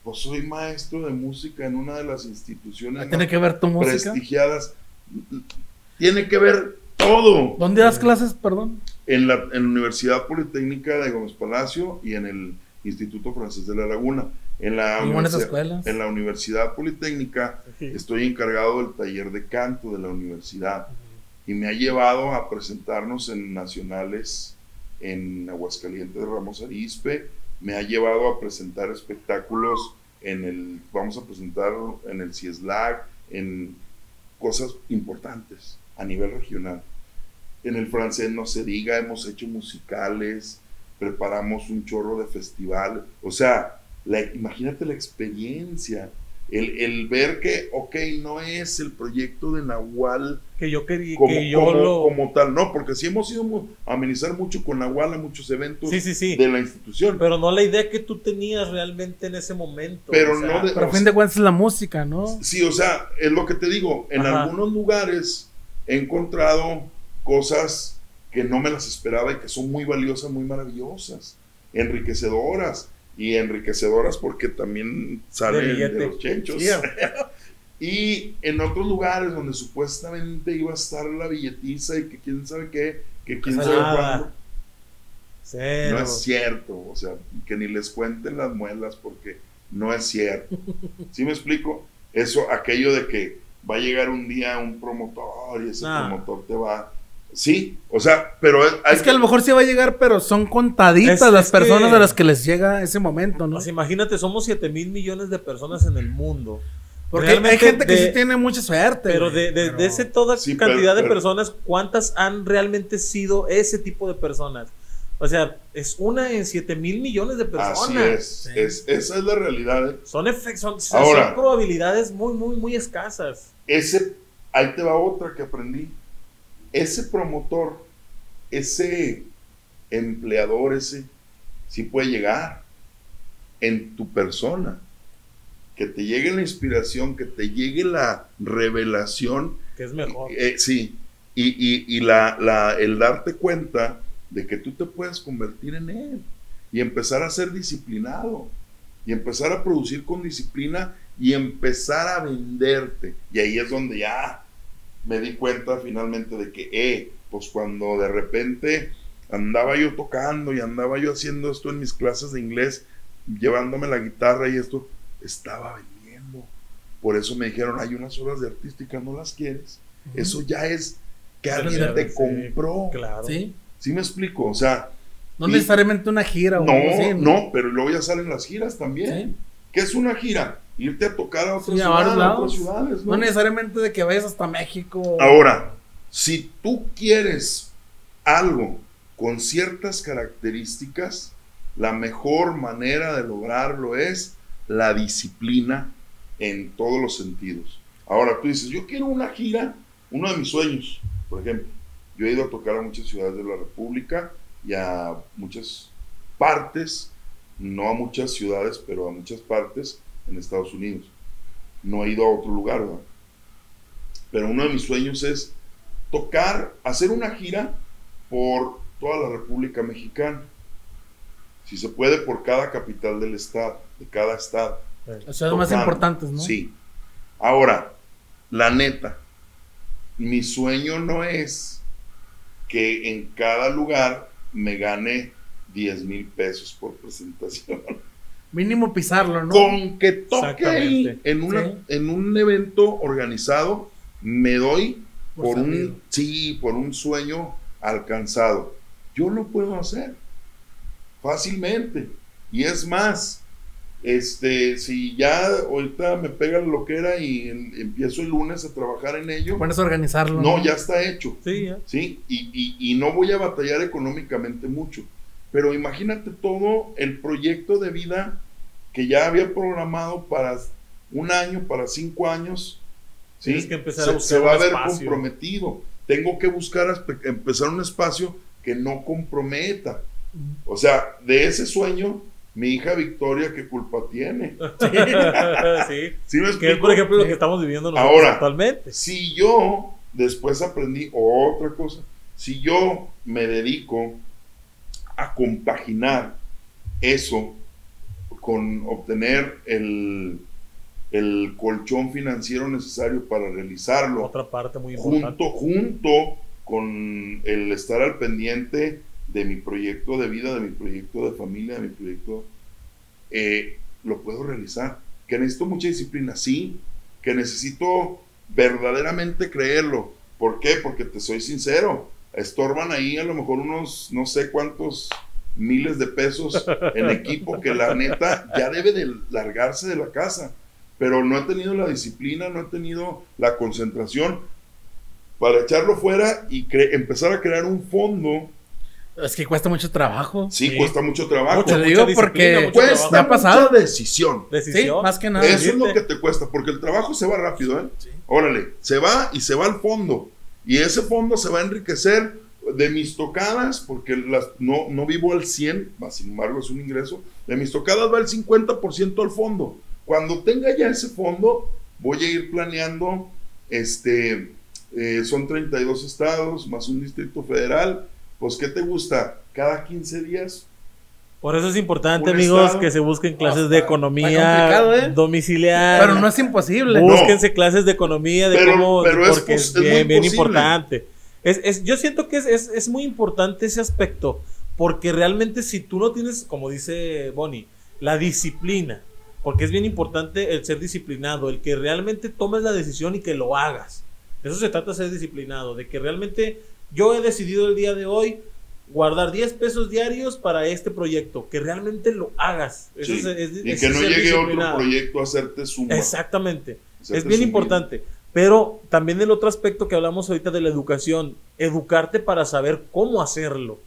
Pues soy maestro de música en una de las instituciones Tiene que ver tu música. prestigiadas. Tiene que ver todo. ¿Dónde das clases, perdón? En la, en la Universidad Politécnica de Gómez Palacio y en el Instituto Francés de la Laguna. En la, escuelas. en la Universidad Politécnica estoy encargado del taller de canto de la universidad y me ha llevado a presentarnos en nacionales en Aguascalientes de Ramos Arizpe, me ha llevado a presentar espectáculos en el, vamos a presentar en el CIESLAC, en cosas importantes a nivel regional. En el francés no se diga, hemos hecho musicales, preparamos un chorro de festival, o sea, imagínate la experiencia, el, el ver que, ok, no es el proyecto de Nahual Que yo quería, como, que yo como- lo... como tal, no, porque sí hemos ido a amenizar mucho con Nahual a muchos eventos Sí, sí, sí. de la institución, Pero no la idea que tú tenías realmente en ese momento. Pero o sea, no de- Pero a fin de cuentas es la música, ¿no? Sí, o sea, es lo que te digo. En Ajá. algunos lugares he encontrado cosas que no me las esperaba y que son muy valiosas, muy maravillosas, enriquecedoras. Y enriquecedoras porque también salen de, los chenchos. Y en otros lugares donde supuestamente iba a estar la billetiza y que quién sabe qué, que quién sabe cuándo. No es cierto, o sea, que ni les cuenten las muelas porque no es cierto. ¿Sí me explico? Eso, aquello de que va a llegar un día un promotor y ese Nah. promotor te va. Sí, o sea, pero es, hay Es que a lo mejor sí va a llegar, pero son contaditas Es- las es que- personas a las que les llega ese momento, ¿no? Pues imagínate, somos 7 mil millones de personas en el mundo. Porque hay Realmente gente que sí tiene mucha suerte. Pero de, de, pero- de ese toda Sí, cantidad pero- de pero- personas, ¿cuántas han realmente sido ese tipo de personas? O sea, es una en 7 mil millones de personas. así es, Sí. es. Esa es la realidad. ¿eh? Son, efectos, son, son Ahora. probabilidades muy, muy, muy escasas. Ese, ahí te va otra que aprendí. Ese promotor, ese empleador, ese, sí puede llegar en tu persona. Que te llegue la inspiración, que te llegue la revelación. Que es mejor. Eh, sí, y, y- y la, la- el darte cuenta de que tú te puedes convertir en él y empezar a ser disciplinado y empezar a producir con disciplina y empezar a venderte. Y ahí es donde ya me di cuenta finalmente de que, eh, pues cuando de repente andaba yo tocando y andaba yo haciendo esto en mis clases de inglés, llevándome la guitarra y esto, estaba vendiendo. Por eso me dijeron, hay unas horas de artística, ¿no las quieres? Eso ya es que alguien te sí, compró. Claro. Sí. ¿Sí me explico? O sea, No Y- necesariamente una gira o no, así, no, pero luego ya salen las giras también. Sí. ¿Qué es una gira? Irte a tocar a otras Sí, a ciudades, varios a lados. otras ciudades, ¿no? No necesariamente de que vayas hasta México. Ahora, si tú quieres algo con ciertas características, la mejor manera de lograrlo es la disciplina en todos los sentidos. Ahora tú dices, yo quiero una gira, uno de mis sueños, por ejemplo, yo he ido a tocar a muchas ciudades de la República y a muchas partes, no a muchas ciudades, pero a muchas partes en Estados Unidos. No he ido a otro lugar, ¿verdad? Pero uno de mis sueños es tocar, hacer una gira por toda la República Mexicana. Si se puede, por cada capital del estado, de cada estado. Las ciudades más importantes, ¿no? Sí. Ahora, la neta, mi sueño no es que en cada lugar me gane 10 mil pesos por presentación. Mínimo pisarlo, ¿no? Con que toque ahí en, una, Sí. en un evento organizado, me doy Por un sí, por un sueño alcanzado. Yo lo puedo hacer fácilmente. Y es más, este, si ya ahorita me pega lo que era y en- empiezo el lunes a trabajar en ello, Pones a organizarlo. no, ya está hecho. Sí, ya. ¿sí? Y, y- y no voy a batallar económicamente mucho. Pero imagínate todo el proyecto de vida que ya había programado para un año, para cinco años. ¿sí? Tienes que empezar se, a buscar se va a ver espacio. comprometido. Tengo que buscar, empezar un espacio que no comprometa. O sea, de ese sueño, mi hija Victoria, ¿qué culpa tiene? sí. ¿Sí me Que es, por ejemplo, lo que estamos viviendo nosotros Ahora, actualmente. Si yo después aprendí otra cosa, si yo me dedico a compaginar eso con obtener el, el colchón financiero necesario para realizarlo, Otra parte muy importante. junto, junto con el estar al pendiente de mi proyecto de vida, de mi proyecto de familia, de mi proyecto, eh, lo puedo realizar. Que necesito mucha disciplina, sí, que necesito verdaderamente creerlo. ¿Por qué? Porque te soy sincero, estorban ahí a lo mejor unos no sé cuántos miles de pesos en equipo que la neta ya debe de largarse de la casa. Pero no he tenido la disciplina, no he tenido la concentración para echarlo fuera y empezar a crear un fondo. Es que cuesta mucho trabajo. Sí, Sí. cuesta mucho trabajo. Te Mucha digo porque mucho Cuesta me ha pasado. mucha decisión. Sí, Decisión. más que nada. Eso es lo que te cuesta, porque el trabajo se va rápido, ¿eh? Sí. Órale, se va y se va al fondo. Y ese fondo se va a enriquecer de mis tocadas, porque las, no, no vivo al 100, más sin embargo es un ingreso. De mis tocadas va el 50% al fondo. Cuando tenga ya ese fondo, voy a ir planeando, este, eh, son 32 estados, más un distrito federal. Pues, ¿qué te gusta? Cada 15 días Por eso es importante, amigos, estado- que se busquen clases Ah, de economía ¿eh? domiciliar. Pero no es imposible. No. Búsquense clases de economía, de Pero- cómo, pero porque es, es bien, bien importante. Es, es- yo siento que es, es- es muy importante ese aspecto, porque realmente si tú no tienes, como dice Bonnie, la disciplina, porque es bien importante el ser disciplinado, el que realmente tomes la decisión y que lo hagas. De eso se trata de ser disciplinado, de que realmente yo he decidido el día de hoy guardar 10 pesos diarios para este proyecto, que realmente lo hagas. Eso Sí, es- es- y es que no llegue otro proyecto a hacerte suma. Exactamente. hacerte Es bien sumir. importante. Pero también el otro aspecto que hablamos ahorita de la educación, educarte para saber cómo hacerlo.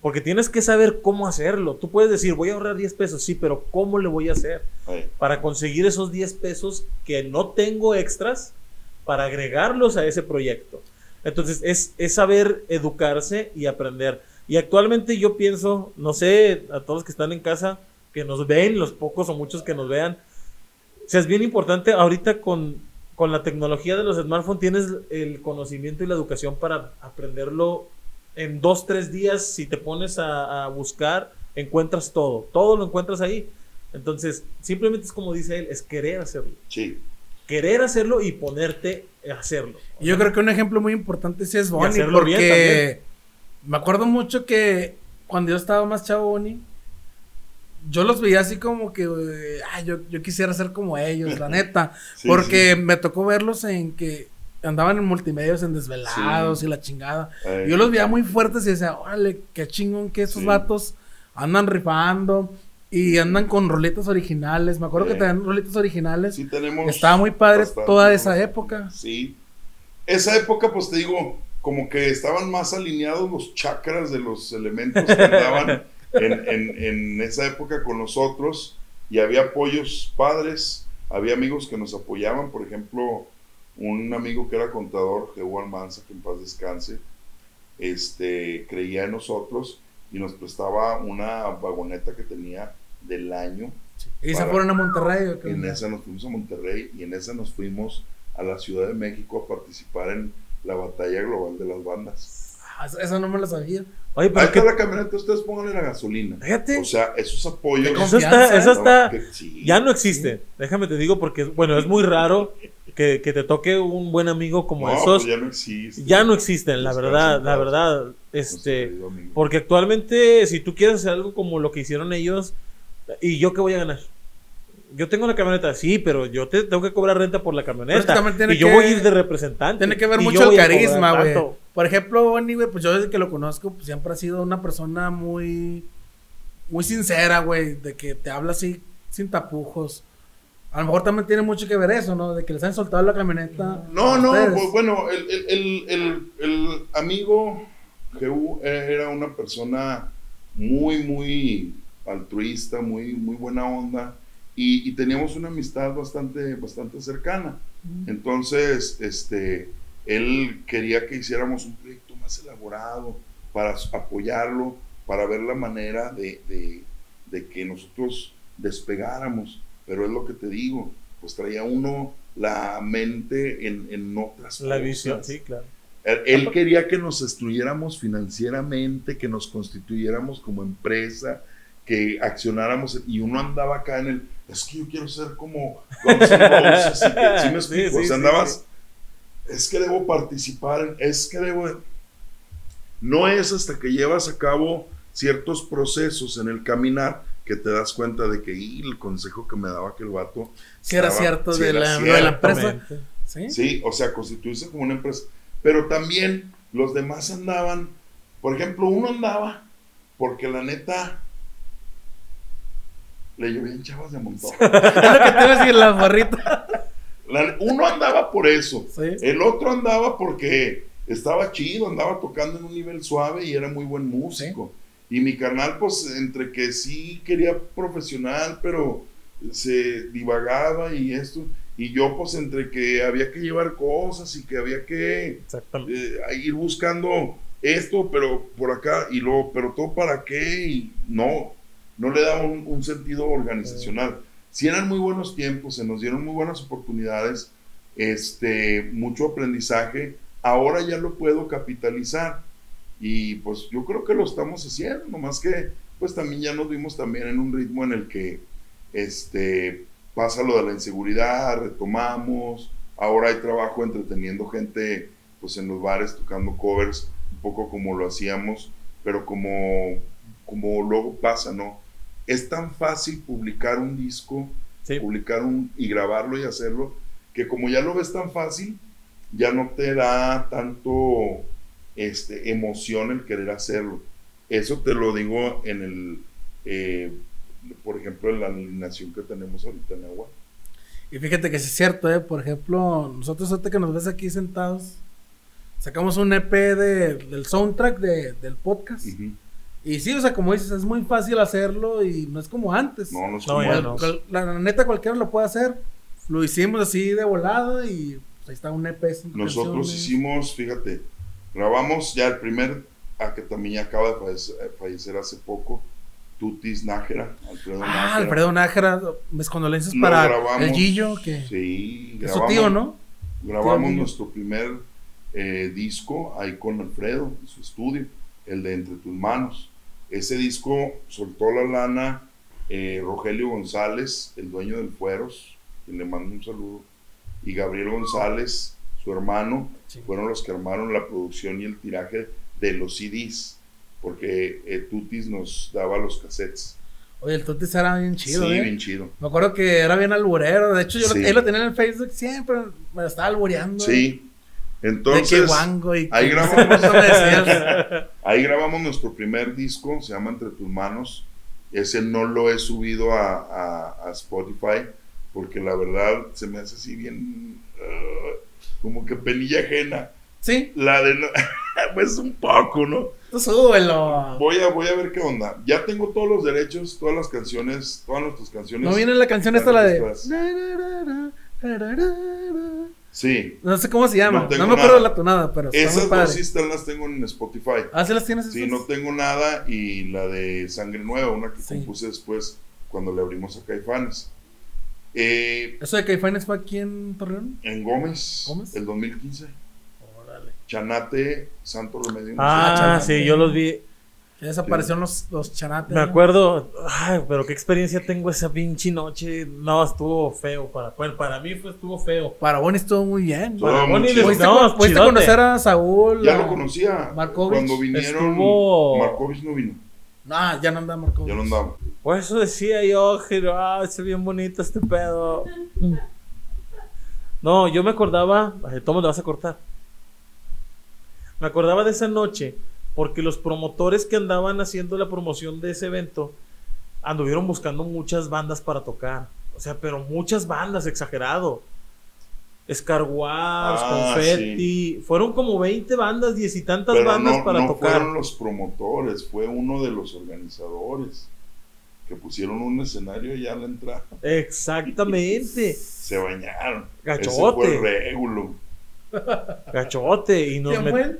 Porque tienes que saber cómo hacerlo. Tú puedes decir, voy a ahorrar 10 pesos, sí, pero ¿cómo le voy a hacer? Ahí. Para conseguir esos 10 pesos que no tengo extras, para agregarlos a ese proyecto. Entonces, es, es saber educarse y aprender. Y actualmente yo pienso, no sé, a todos los que están en casa, que nos ven, los pocos o muchos que nos vean, o sea, es bien importante ahorita con, con la tecnología de los smartphones tienes el conocimiento y la educación para aprenderlo en dos, tres días. Si te pones a, a buscar, encuentras todo. Todo lo encuentras ahí. Entonces, simplemente es como dice él, es querer hacerlo. Sí. Querer hacerlo y ponerte a hacerlo. Yo creo que un ejemplo muy importante sí es Bonnie, hacerlo bien porque me acuerdo mucho que cuando yo estaba más chavo, yo los veía así como que, ay, yo, yo quisiera ser como ellos, la neta, Sí, porque me tocó verlos en que andaban en multimedios, en desvelados Sí. y la chingada. Yo los veía muy fuertes y decía, órale, qué chingón que esos vatos andan rifando y andan con roletas originales. Me acuerdo que tenían roletas originales. Sí tenemos Estaba muy padre toda esa época. Sí. Esa época, pues te digo, como que estaban más alineados los chakras de los elementos que andaban en, en- en esa época con nosotros y había apoyos padres, había amigos que nos apoyaban, por ejemplo, un amigo que era contador, Jehú Almanza, que en paz descanse, este, creía en nosotros y nos prestaba una vagoneta que tenía del año Y se Para- fueron a Monterrey. ¿o qué en esa nos fuimos a Monterrey y en esa nos fuimos a la Ciudad de México a participar en la batalla global de las bandas. Ah, eso- no me lo sabía. Oye, Ahí pero está que, la camioneta, ustedes pónganle la gasolina. fíjate, O sea, esos apoyos. Eso está, eso ¿eh? está, que sí. ya no existe. Déjame te digo porque, bueno, es muy raro que, que te toque un buen amigo como No, esos. pues ya no existe. ya no existen, la verdad, la verdad, este, porque actualmente si tú quieres hacer algo como lo que hicieron ellos, ¿y yo qué voy a ganar? Yo tengo una camioneta, sí, pero yo te tengo que cobrar renta por la camioneta. tiene Y yo que- voy a ir de representante. Tiene que ver mucho el carisma, güey. Por ejemplo, Bonnie, güey, pues yo desde que lo conozco, pues siempre ha sido una persona muy, muy sincera, güey, de que te habla así, sin tapujos. A lo mejor también tiene mucho que ver eso, ¿no? De que les han soltado la camioneta. No, no, pues bueno, el, el- el- el- el amigo Jehú era una persona muy, muy altruista, muy, muy buena onda y, y teníamos una amistad bastante, bastante cercana. Entonces, este, él quería que hiciéramos un proyecto más elaborado para apoyarlo, para ver la manera de, de- de que nosotros despegáramos. Pero es lo que te digo, pues traía uno la mente en, en otras La cosas. visión, sí, claro. Él, él quería que nos estruyéramos financieramente, que nos constituyéramos como empresa, que accionáramos y uno andaba acá en el, es que yo quiero ser como Guns N' Roses, y que- ¿sí me Sí, explico? sí, o sea, andabas, es que debo participar, es que debo... No es hasta que llevas a cabo ciertos procesos en el caminar que te das cuenta de que y el consejo que me daba aquel vato Si era estaba- cierto sí de era la, cierto. de la empresa. ¿Sí? Sí, o sea, constituirse como una empresa. Pero también los demás andaban, por ejemplo, uno andaba porque la neta le llovían chavas de montón. Es lo que te iba a decir, la barrita. La- uno andaba por eso. Sí. El otro andaba porque estaba chido, andaba tocando en un nivel suave y era muy buen músico. Y mi carnal, pues, entre que sí quería profesional, pero se divagaba y esto. Y yo, pues, entre que había que llevar cosas y que había que eh, ir buscando esto, pero por acá, y luego, pero todo para qué, y no, no le daba un, un sentido organizacional. Si eran muy buenos tiempos, se nos dieron muy buenas oportunidades, este, mucho aprendizaje, ahora ya lo puedo capitalizar. Y pues yo creo que lo estamos haciendo, nomás que pues también ya nos vimos también en un ritmo en el que este, pasa lo de la inseguridad, retomamos, ahora hay trabajo entreteniendo gente pues en los bares tocando covers, un poco como lo hacíamos, pero como, como luego pasa, ¿no? Es tan fácil publicar un disco, Sí. publicar un y grabarlo y hacerlo, que como ya lo ves tan fácil, ya no te da tanto este, emoción el querer hacerlo. Eso te lo digo en el, eh, por ejemplo, en la alineación que tenemos ahorita en agua. Y fíjate que sí es cierto, ¿eh? Por ejemplo, nosotros ahorita que nos ves aquí sentados, sacamos un EP de- del soundtrack de- del podcast. Ujú. Y sí, o sea, como dices, es muy fácil hacerlo y no es como antes. No, no es No, como ya antes. no. Cual- la, la neta cualquiera lo puede hacer. Lo hicimos así de volada y pues, ahí está un EP. Nosotros canciones. hicimos, fíjate, grabamos ya el primer, a que también ya acaba de fallecer, eh, fallecer hace poco, Tutis Nájera, Alfredo Ah, Nájera. Alfredo Nájera, mis condolencias para grabamos. el Gillo, que Sí, es su tío, ¿no? grabamos Tío nuestro primer eh, disco ahí con Alfredo, en su estudio, el de Entre tus manos. Ese disco soltó la lana eh, Rogelio González, el dueño del Fueros, que le mando un saludo, y Gabriel González, su hermano, Sí. fueron los que armaron la producción y el tiraje de los CDs, porque eh, Tutis nos daba los cassettes. Oye, el Totis era bien chido, sí, ¿eh? bien chido. Me acuerdo que era bien alburero. De hecho, yo lo- Sí. él lo tenía en el Facebook siempre. Me lo estaba albureando. Sí. Entonces, ahí grabamos. Nuestro primer disco, se llama Entre tus manos. Ese no lo he subido a, a- a Spotify porque la verdad se me hace así bien ah, como que penilla ajena. Sí, La de no- pues un poco, ¿no? tú súbelo. Voy a, voy a ver qué onda. Ya tengo todos los derechos, todas las canciones, todas nuestras canciones. ¿No viene la canción esta, la de... Estás- No Sí. sé cómo se llama. No No, me acuerdo nada. de la tonada, pero Esas dos sí están, las tengo en Spotify. Ah, ¿sí las tienes Sí, no tengo nada y la de Sangre Nueva, una que Sí. compuse después cuando le abrimos a Caifanes. Eh, ¿Eso de Caifanes fue aquí en Torreón? en Gómez, ¿Gómez? el 2015, Órale. Chanate, Santo Remedio. Ah, chaval. sí, yo los vi. Ya desaparecieron los, los chanates. Me ¿no? acuerdo, ay, pero qué experiencia tengo esa pinche noche. No, estuvo feo. Para, bueno, para mí fue, estuvo feo. Para Bonnie estuvo muy bien. Para muy Bonnie chido. les- ¿Pudiste, no, conocer a Saúl? Ya a- lo conocía. Markovich. Cuando vinieron, Estuvo- Markovich no vino, No, ya no anda Marco. ya no andaba. Por eso decía yo, que, ah, está bien bonito este pedo. No, yo me acordaba, ay, ¿cómo le vas a cortar? Me acordaba de esa noche porque los promotores que andaban haciendo la promoción de ese evento anduvieron buscando muchas bandas para tocar. O sea, pero muchas bandas, exagerado. Scar Wars, Ah, Confetti. Fueron como 20 bandas, 10 y tantas Pero bandas no, para no tocar. fueron los promotores, fue uno de los organizadores que pusieron un escenario ya a la entrada. Exactamente. Se bañaron. Ese Gachote. fue el régulo. Gachote. Y nos, ¿Quién met- fue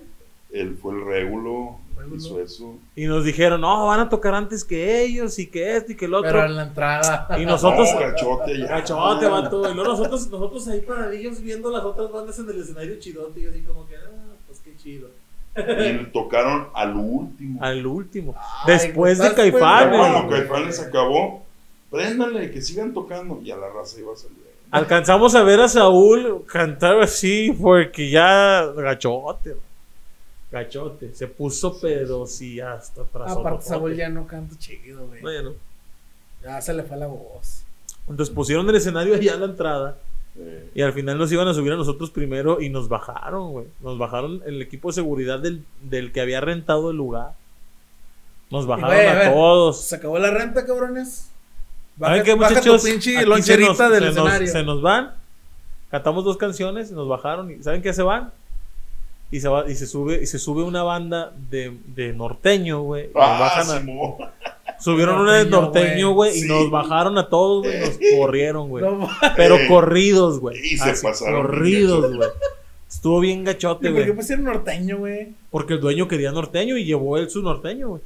él? Fue el régulo, hizo eso. y nos dijeron, no, van a tocar antes que ellos y que esto y que el otro. Pero en la entrada. Y nosotros... No, gachote ya. Gachote, vato. Y luego nosotros, nosotros ahí paradillos viendo las otras bandas en el escenario chidote. Y yo así como que, ah, pues qué chido. Y tocaron al último. Al último. Ay, Después de Caifanes. Cuando. Caifanes acabó, préndale, que sigan tocando. Y a la raza iba a salir. Alcanzamos a ver a Saúl cantar así porque ya gachote. Gachote. Se puso pero sí hasta atrás. Aparte, Saúl ya no canta chido, güey. Bueno. Ya se le fue la voz. Entonces pusieron el escenario allá a la entrada. Eh, Y al final nos iban a subir a nosotros primero y nos bajaron, güey. Nos bajaron el equipo de seguridad del, del que había rentado el lugar. Nos bajaron a, a ver, todos. Se acabó la renta, cabrones. ¿Saben Baja, qué, baja muchachos? tu pinche loncherita se nos- del se nos- escenario. se nos van, cantamos dos canciones, nos bajaron y ¿saben qué se van? Y se va y se sube y se sube una banda de, de norteño, güey. y nos Ah, bajan a- subieron una de Norteño, güey, y nos bajaron a todos, güey, y nos corrieron, güey. No, Pero Eh, corridos, güey. y se Así, pasaron corridos, güey. Estuvo bien gachote, ¿Y por qué güey. pusieron norteño, güey? Porque el dueño quería norteño y llevó él su norteño, güey.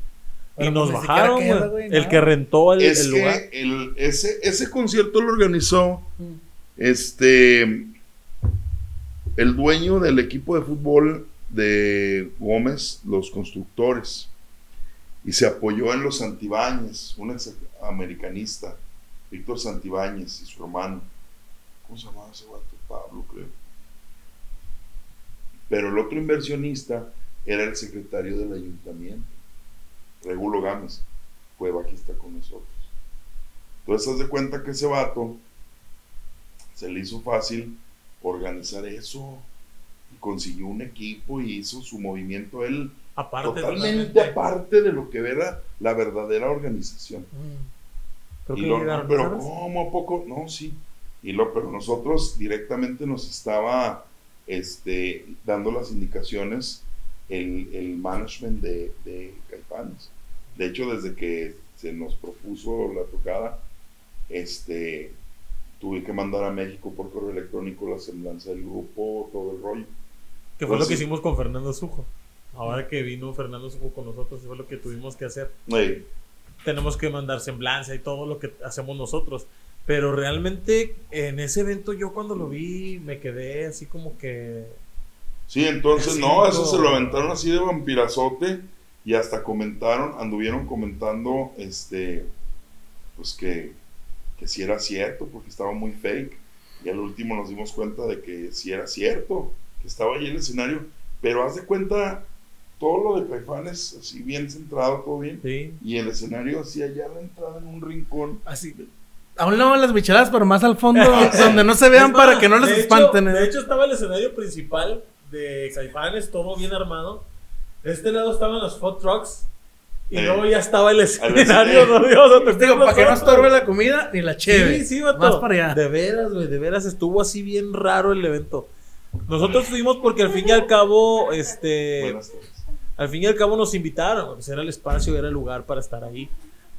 Y nos pues bajaron, queda, güey. güey, El que rentó el, Es el lugar. que el, ese, ese concierto lo organizó Mm. este el dueño del equipo de fútbol de Gómez, los constructores, y se apoyó en los Santibáñez, un ex americanista, Víctor Santibáñez y su hermano. ¿Cómo se llamaba ese vato? Pablo, creo. Pero el otro inversionista era el secretario del ayuntamiento, Regulo Gámez, fue bajista con nosotros. Entonces, haz de cuenta que ese vato se le hizo fácil organizar eso consiguió un equipo y hizo su movimiento él Aparte, totalmente aparte de lo que era la verdadera organización. Mm. Creo Y que lo- llegaron, pero ¿sabes? ¿cómo a poco? No, sí. Y lo, pero nosotros directamente nos estaba este, dando las indicaciones el, el management de, de Caifanes. De hecho, desde que se nos propuso la tocada, este, tuve que mandar a México por correo electrónico la semblanza del grupo, todo el rollo. Que fue lo que sí. hicimos con Fernando Sujo. Ahora que vino Fernando Sujo con nosotros, fue lo que tuvimos que hacer. Ey, Tenemos que mandar semblanza y todo lo que hacemos nosotros. Pero realmente en ese evento yo cuando lo vi me quedé así como que... Sí, entonces Sí, no, eso se lo aventaron así de vampirazote y hasta comentaron, anduvieron comentando, este, pues que, que sí era cierto, porque estaba muy fake. Y al último nos dimos cuenta de que sí era cierto, que estaba ahí el escenario. Pero haz de cuenta, todo lo de Caifanes, así bien centrado, todo bien. Sí. Y el escenario así allá a la entrada en un rincón. Así. A un lado de las bicharadas, pero más al fondo, donde no se vean para que no les de espanten. Hecho, ¿eh? de hecho, estaba el escenario principal de Caifanes, todo bien armado. De este lado estaban los food trucks. Y luego ya estaba el escenario. íbamos a tocar Digo, para que no estorbe la comida ni la cheve. Sí, sí, vato. Más para allá. De veras, güey, de veras estuvo así bien raro el evento. Nosotros fuimos porque al fin y al cabo, este, al fin y al cabo nos invitaron, pues era el espacio, era el lugar para estar ahí.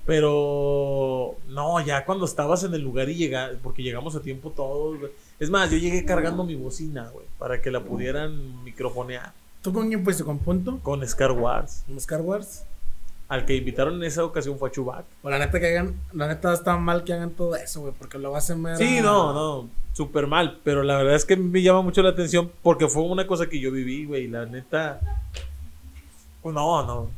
Pero no, ya cuando estabas en el lugar y llegar, porque llegamos a tiempo todos, güey. Es más, yo llegué cargando mi bocina, güey, para que la pudieran microfonear ¿Tú con quién fuiste? ¿Con Punto? con Scar Wars. ¿Con Scar Wars? Al que invitaron en esa ocasión fue a Chubac. O la neta que hagan, la neta está mal que hagan todo eso, güey, porque lo hacen ver. Sí, no, no, súper mal, pero la verdad es que me llama mucho la atención porque fue una cosa que yo viví, güey, la neta. pues no, no.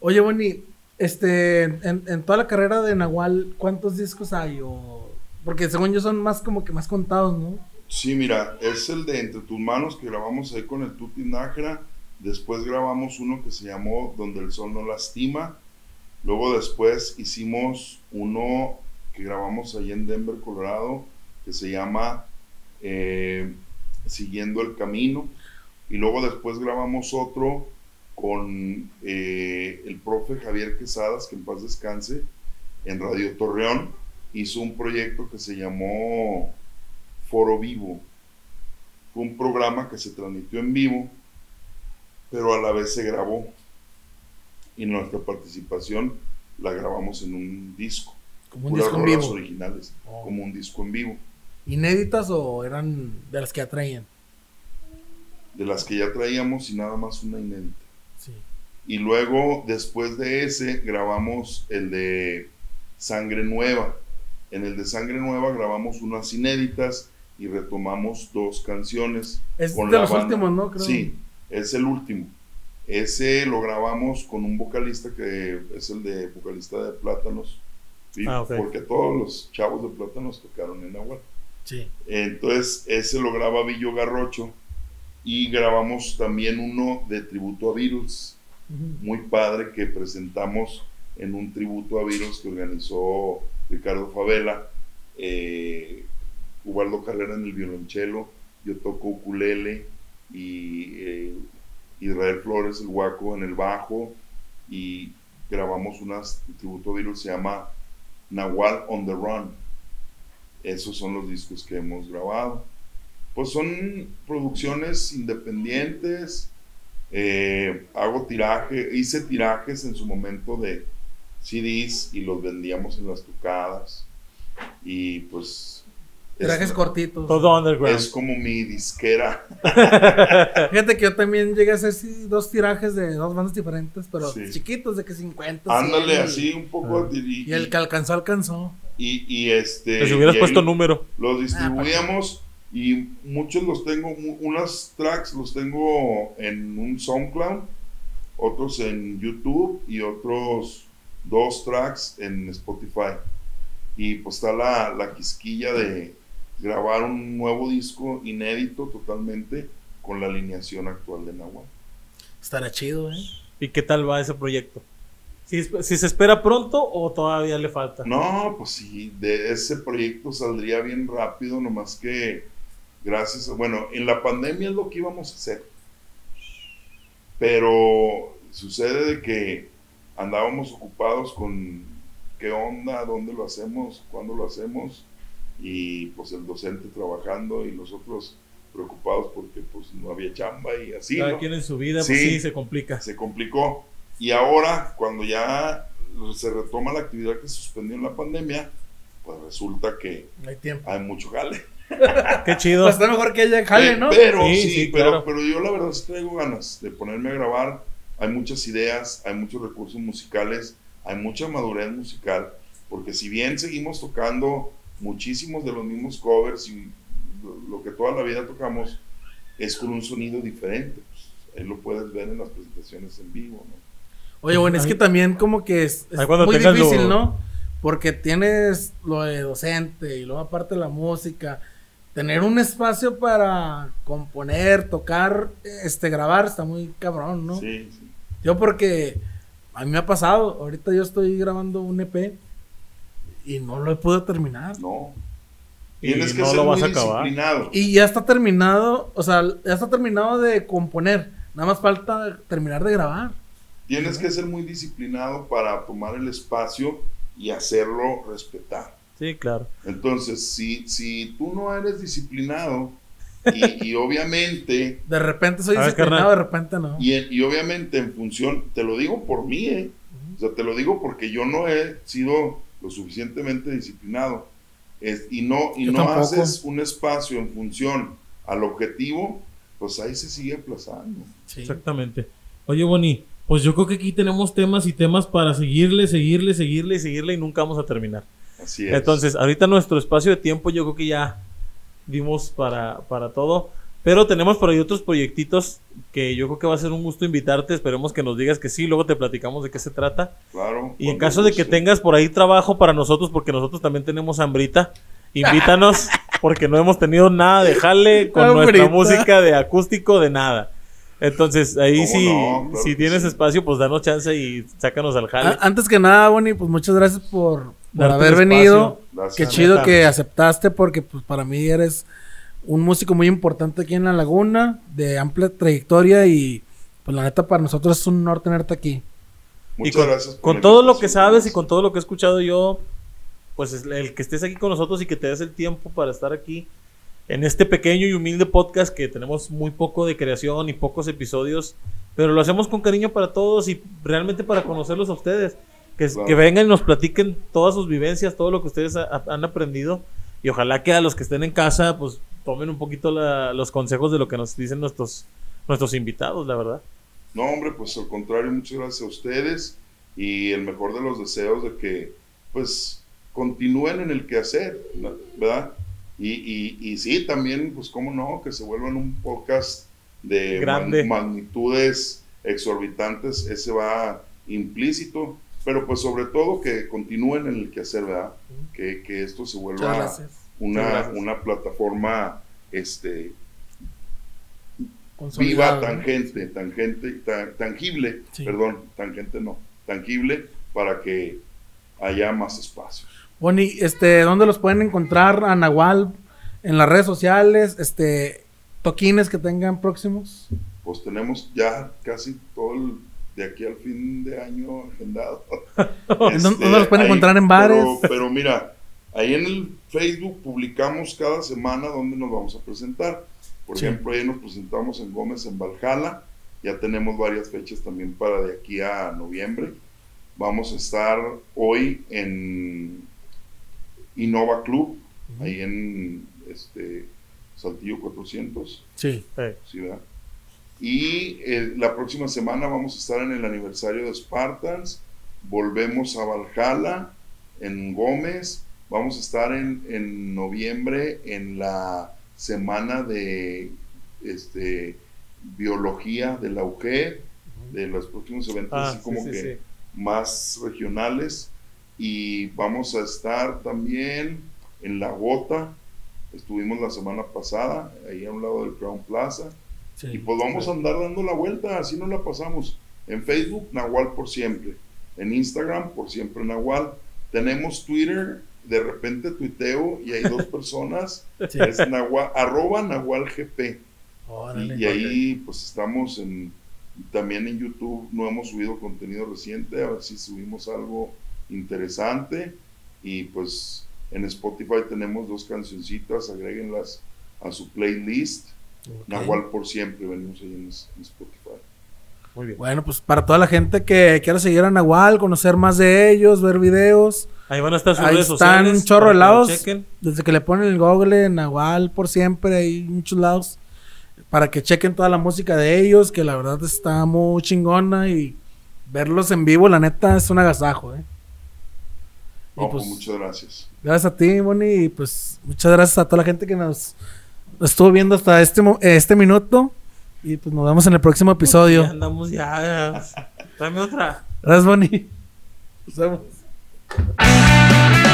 Oye, Bonnie, este, en, en toda la carrera de Nahual, ¿cuántos discos hay? O... Porque según yo son más como que más contados, ¿no? Sí, mira, es el de Entre tus manos que grabamos ahí con el Tuti Nájera. Después grabamos uno que se llamó Donde el sol no lastima. Luego después hicimos uno que grabamos ahí en Denver, Colorado, que se llama eh, Siguiendo el Camino. Y luego después grabamos otro con eh, el profe Javier Quesadas, que en paz descanse, en Radio Torreón. Hizo un proyecto que se llamó Foro Vivo. Fue un programa que se transmitió en vivo, pero a la vez se grabó. Y nuestra participación la grabamos en un disco. Como un disco en vivo. originales, Oh. como un disco en vivo. ¿Inéditas o eran de las que atraían? De las que ya traíamos y nada más una inédita. Sí. Y luego, después de ese, grabamos el de Sangre Nueva. En el de Sangre Nueva grabamos unas inéditas y retomamos dos canciones. Es con de la los banda. últimos, ¿no? Creo. Sí, es el último. Ese lo grabamos con un vocalista que es el de vocalista de Plátanos. ¿sí? Ah. Porque todos los chavos de Plátanos tocaron en Nahual. Sí. Entonces, ese lo graba Villo Garrocho. Y grabamos también uno de tributo a Beatles, muy padre, que presentamos en un tributo a Beatles que organizó Ricardo Favela. Eh, Ubaldo Carrera en el violonchelo, yo toco ukulele y eh, Israel Flores, el guaco, en el bajo. Y grabamos unas tributo Beatles, se llama Nahual on the Run. Esos son los discos que hemos grabado. Pues son producciones independientes. eh, hago tiraje, hice tirajes en su momento de CDs y los vendíamos en las tocadas. Y pues es- Trajes cortitos. Todo underground. es como mi disquera. Fíjate que yo también llegué a hacer sí, dos tirajes de dos bandas diferentes, pero Sí. chiquitos, de que 50. Ándale, 100, así un poco. Ah. y, Y el que alcanzó, alcanzó. y, y este. Les hubieras y ahí puesto número. Los distribuíamos y muchos los tengo, unas tracks los tengo en un SoundCloud, otros en YouTube y otros dos tracks en Spotify. Y pues está la, la quisquilla de grabar un nuevo disco inédito totalmente con la alineación actual de Nahuatl. Estará chido, ¿eh? ¿Y qué tal va ese proyecto? ¿Si, si se espera pronto o todavía le falta? No, pues sí, de ese proyecto saldría bien rápido, nomás que gracias, a- bueno, en la pandemia es lo que íbamos a hacer, pero sucede de que andábamos ocupados con qué onda, dónde lo hacemos, cuándo lo hacemos, y pues el docente trabajando y nosotros preocupados porque pues no había chamba y así, Cada ¿no? quien en su vida, pues Sí. sí, se complica. se complicó. Y ahora, cuando ya se retoma la actividad que se suspendió en la pandemia, pues resulta que hay tiempo. hay mucho jale. Qué chido. Pues está mejor que ella jale, ¿no? Pero Sí, sí, sí, pero, claro. pero yo la verdad sí traigo ganas de ponerme a grabar. Hay muchas ideas, hay muchos recursos musicales, hay mucha madurez musical, porque si bien seguimos tocando muchísimos de los mismos covers y lo, que toda la vida tocamos, es con un sonido diferente. Pues, ahí lo puedes ver en las presentaciones en vivo, ¿no? Oye, bueno, es que también como que es, muy lo- difícil, ¿no? Porque tienes lo de docente y luego aparte la música. Tener un espacio para componer, tocar, este, grabar, está muy cabrón, ¿no? Sí, sí. Yo porque a mí me ha pasado, ahorita yo estoy grabando un EP y no lo he podido terminar. No. Y Tienes que no ser lo vas muy a acabar. disciplinado. Y ya está terminado, o sea, ya está terminado de componer. Nada más falta terminar de grabar. Tienes que ser muy disciplinado para tomar el espacio y hacerlo respetar. Sí, claro. Entonces, si, si tú no eres disciplinado y, y obviamente, De repente soy disciplinado, de repente no. y, y obviamente en función, te lo digo por mí, ¿eh? o sea, te lo digo porque yo no he sido lo suficientemente disciplinado. Es- y no, y Yo no tampoco. haces un espacio en función al objetivo, pues ahí se sigue aplazando. Sí. Exactamente. Oye, Bonnie, pues yo creo que aquí tenemos temas y temas para seguirle, seguirle, seguirle y seguirle y nunca vamos a terminar. Así es. Entonces, ahorita nuestro espacio de tiempo yo creo que ya dimos para, para todo. Pero tenemos por ahí otros proyectitos que yo creo que va a ser un gusto invitarte. Esperemos que nos digas que sí, luego te platicamos de qué se trata. claro. Y en caso de que tengas por ahí trabajo para nosotros, porque nosotros también tenemos hambrita, invítanos, porque no hemos tenido nada de jale con nuestra música de acústico, de nada. Entonces, ahí ¿Cómo sí, no? Claro si tienes sí. espacio, pues danos chance y sácanos al jale. A- antes que nada, Bonnie, pues muchas gracias por, por haber venido. Gracias. Qué chido que aceptaste porque pues para mí eres un músico muy importante aquí en La Laguna, de amplia trayectoria y pues la neta para nosotros es un honor tenerte aquí. Muchas y con, gracias. por con todo lo que sabes y con todo lo que he escuchado yo, pues es- el que estés aquí con nosotros y que te des el tiempo para estar aquí en este pequeño y humilde podcast que tenemos muy poco de creación y pocos episodios, pero lo hacemos con cariño para todos y realmente para conocerlos a ustedes. Que, Claro. que vengan y nos platiquen todas sus vivencias, todo lo que ustedes ha- han aprendido y ojalá que a los que estén en casa pues tomen un poquito la- los consejos de lo que nos dicen nuestros, nuestros invitados, la verdad. No, hombre, pues al contrario, muchas gracias a ustedes y el mejor de los deseos de que, pues, continúen en el quehacer, ¿verdad? Y, y, y sí, también, pues, cómo no, que se vuelvan un podcast de Grande. mag- magnitudes exorbitantes, ese va implícito, pero pues sobre todo que continúen en el quehacer, ¿verdad? Que, que esto se Muchas vuelva gracias. Una, una plataforma este, viva, tangente, tangente, ta- tangible, Sí. perdón, tangente no, tangible para que haya más espacios. Boni, este, ¿dónde los pueden encontrar a Nahual en las redes sociales? Este, toquines que tengan próximos. Pues tenemos ya casi todo el, de aquí al fin de año agendado. ¿En dónde- dónde los pueden encontrar en bares? Pero, pero mira, ahí en el Facebook publicamos cada semana dónde nos vamos a presentar. Por Sí. ejemplo, ahí nos presentamos en Gómez, en Valhalla. Ya tenemos varias fechas también para de aquí a noviembre. Vamos a estar hoy en Innova Club, ahí en este, Saltillo 400. Sí. Eh, Sí, ¿verdad? Y eh, la próxima semana vamos a estar en el aniversario de Spartans. Volvemos a Valhalla, en Gómez. Vamos a estar en, en noviembre en la semana de este, biología de la UGED, de los próximos eventos ah, así sí, como sí, que sí. más regionales. Y vamos a estar también en La Bota. Estuvimos la semana pasada, ahí a un lado del Crown Plaza. Y pues vamos a andar dando la vuelta, así nos la pasamos. En Facebook, Nahual por siempre. En Instagram, por siempre Nahual. Tenemos Twitter, de repente tuiteo y hay dos personas. Sí. Es Nahual, arroba Nahual GP. Órale. Y, y ahí pues estamos en, también en YouTube, no hemos subido contenido reciente, a ver si subimos algo interesante. Y pues en Spotify tenemos dos cancioncitas, agréguenlas a su playlist. Ok. Nahual por siempre, venimos ahí en, en Spotify. Muy bien. Bueno, pues para toda la gente que quiera seguir a Nahual, conocer más de ellos, ver videos, Ahí van a estar sus ahí redes están sociales. un chorro de lados. Desde que le ponen el google Nahual por siempre, hay muchos lados. Para que chequen toda la música de ellos, que la verdad está muy chingona y verlos en vivo, la neta, es un agasajo, ¿eh? No, pues, pues, muchas gracias. gracias a ti, Moni, y pues muchas gracias a toda la gente que nos, estuvo viendo hasta este, mo- este minuto. Y pues nos vemos en el próximo Ya episodio. andamos ya. Dame otra. Gracias, Moni. Nos vemos. Música.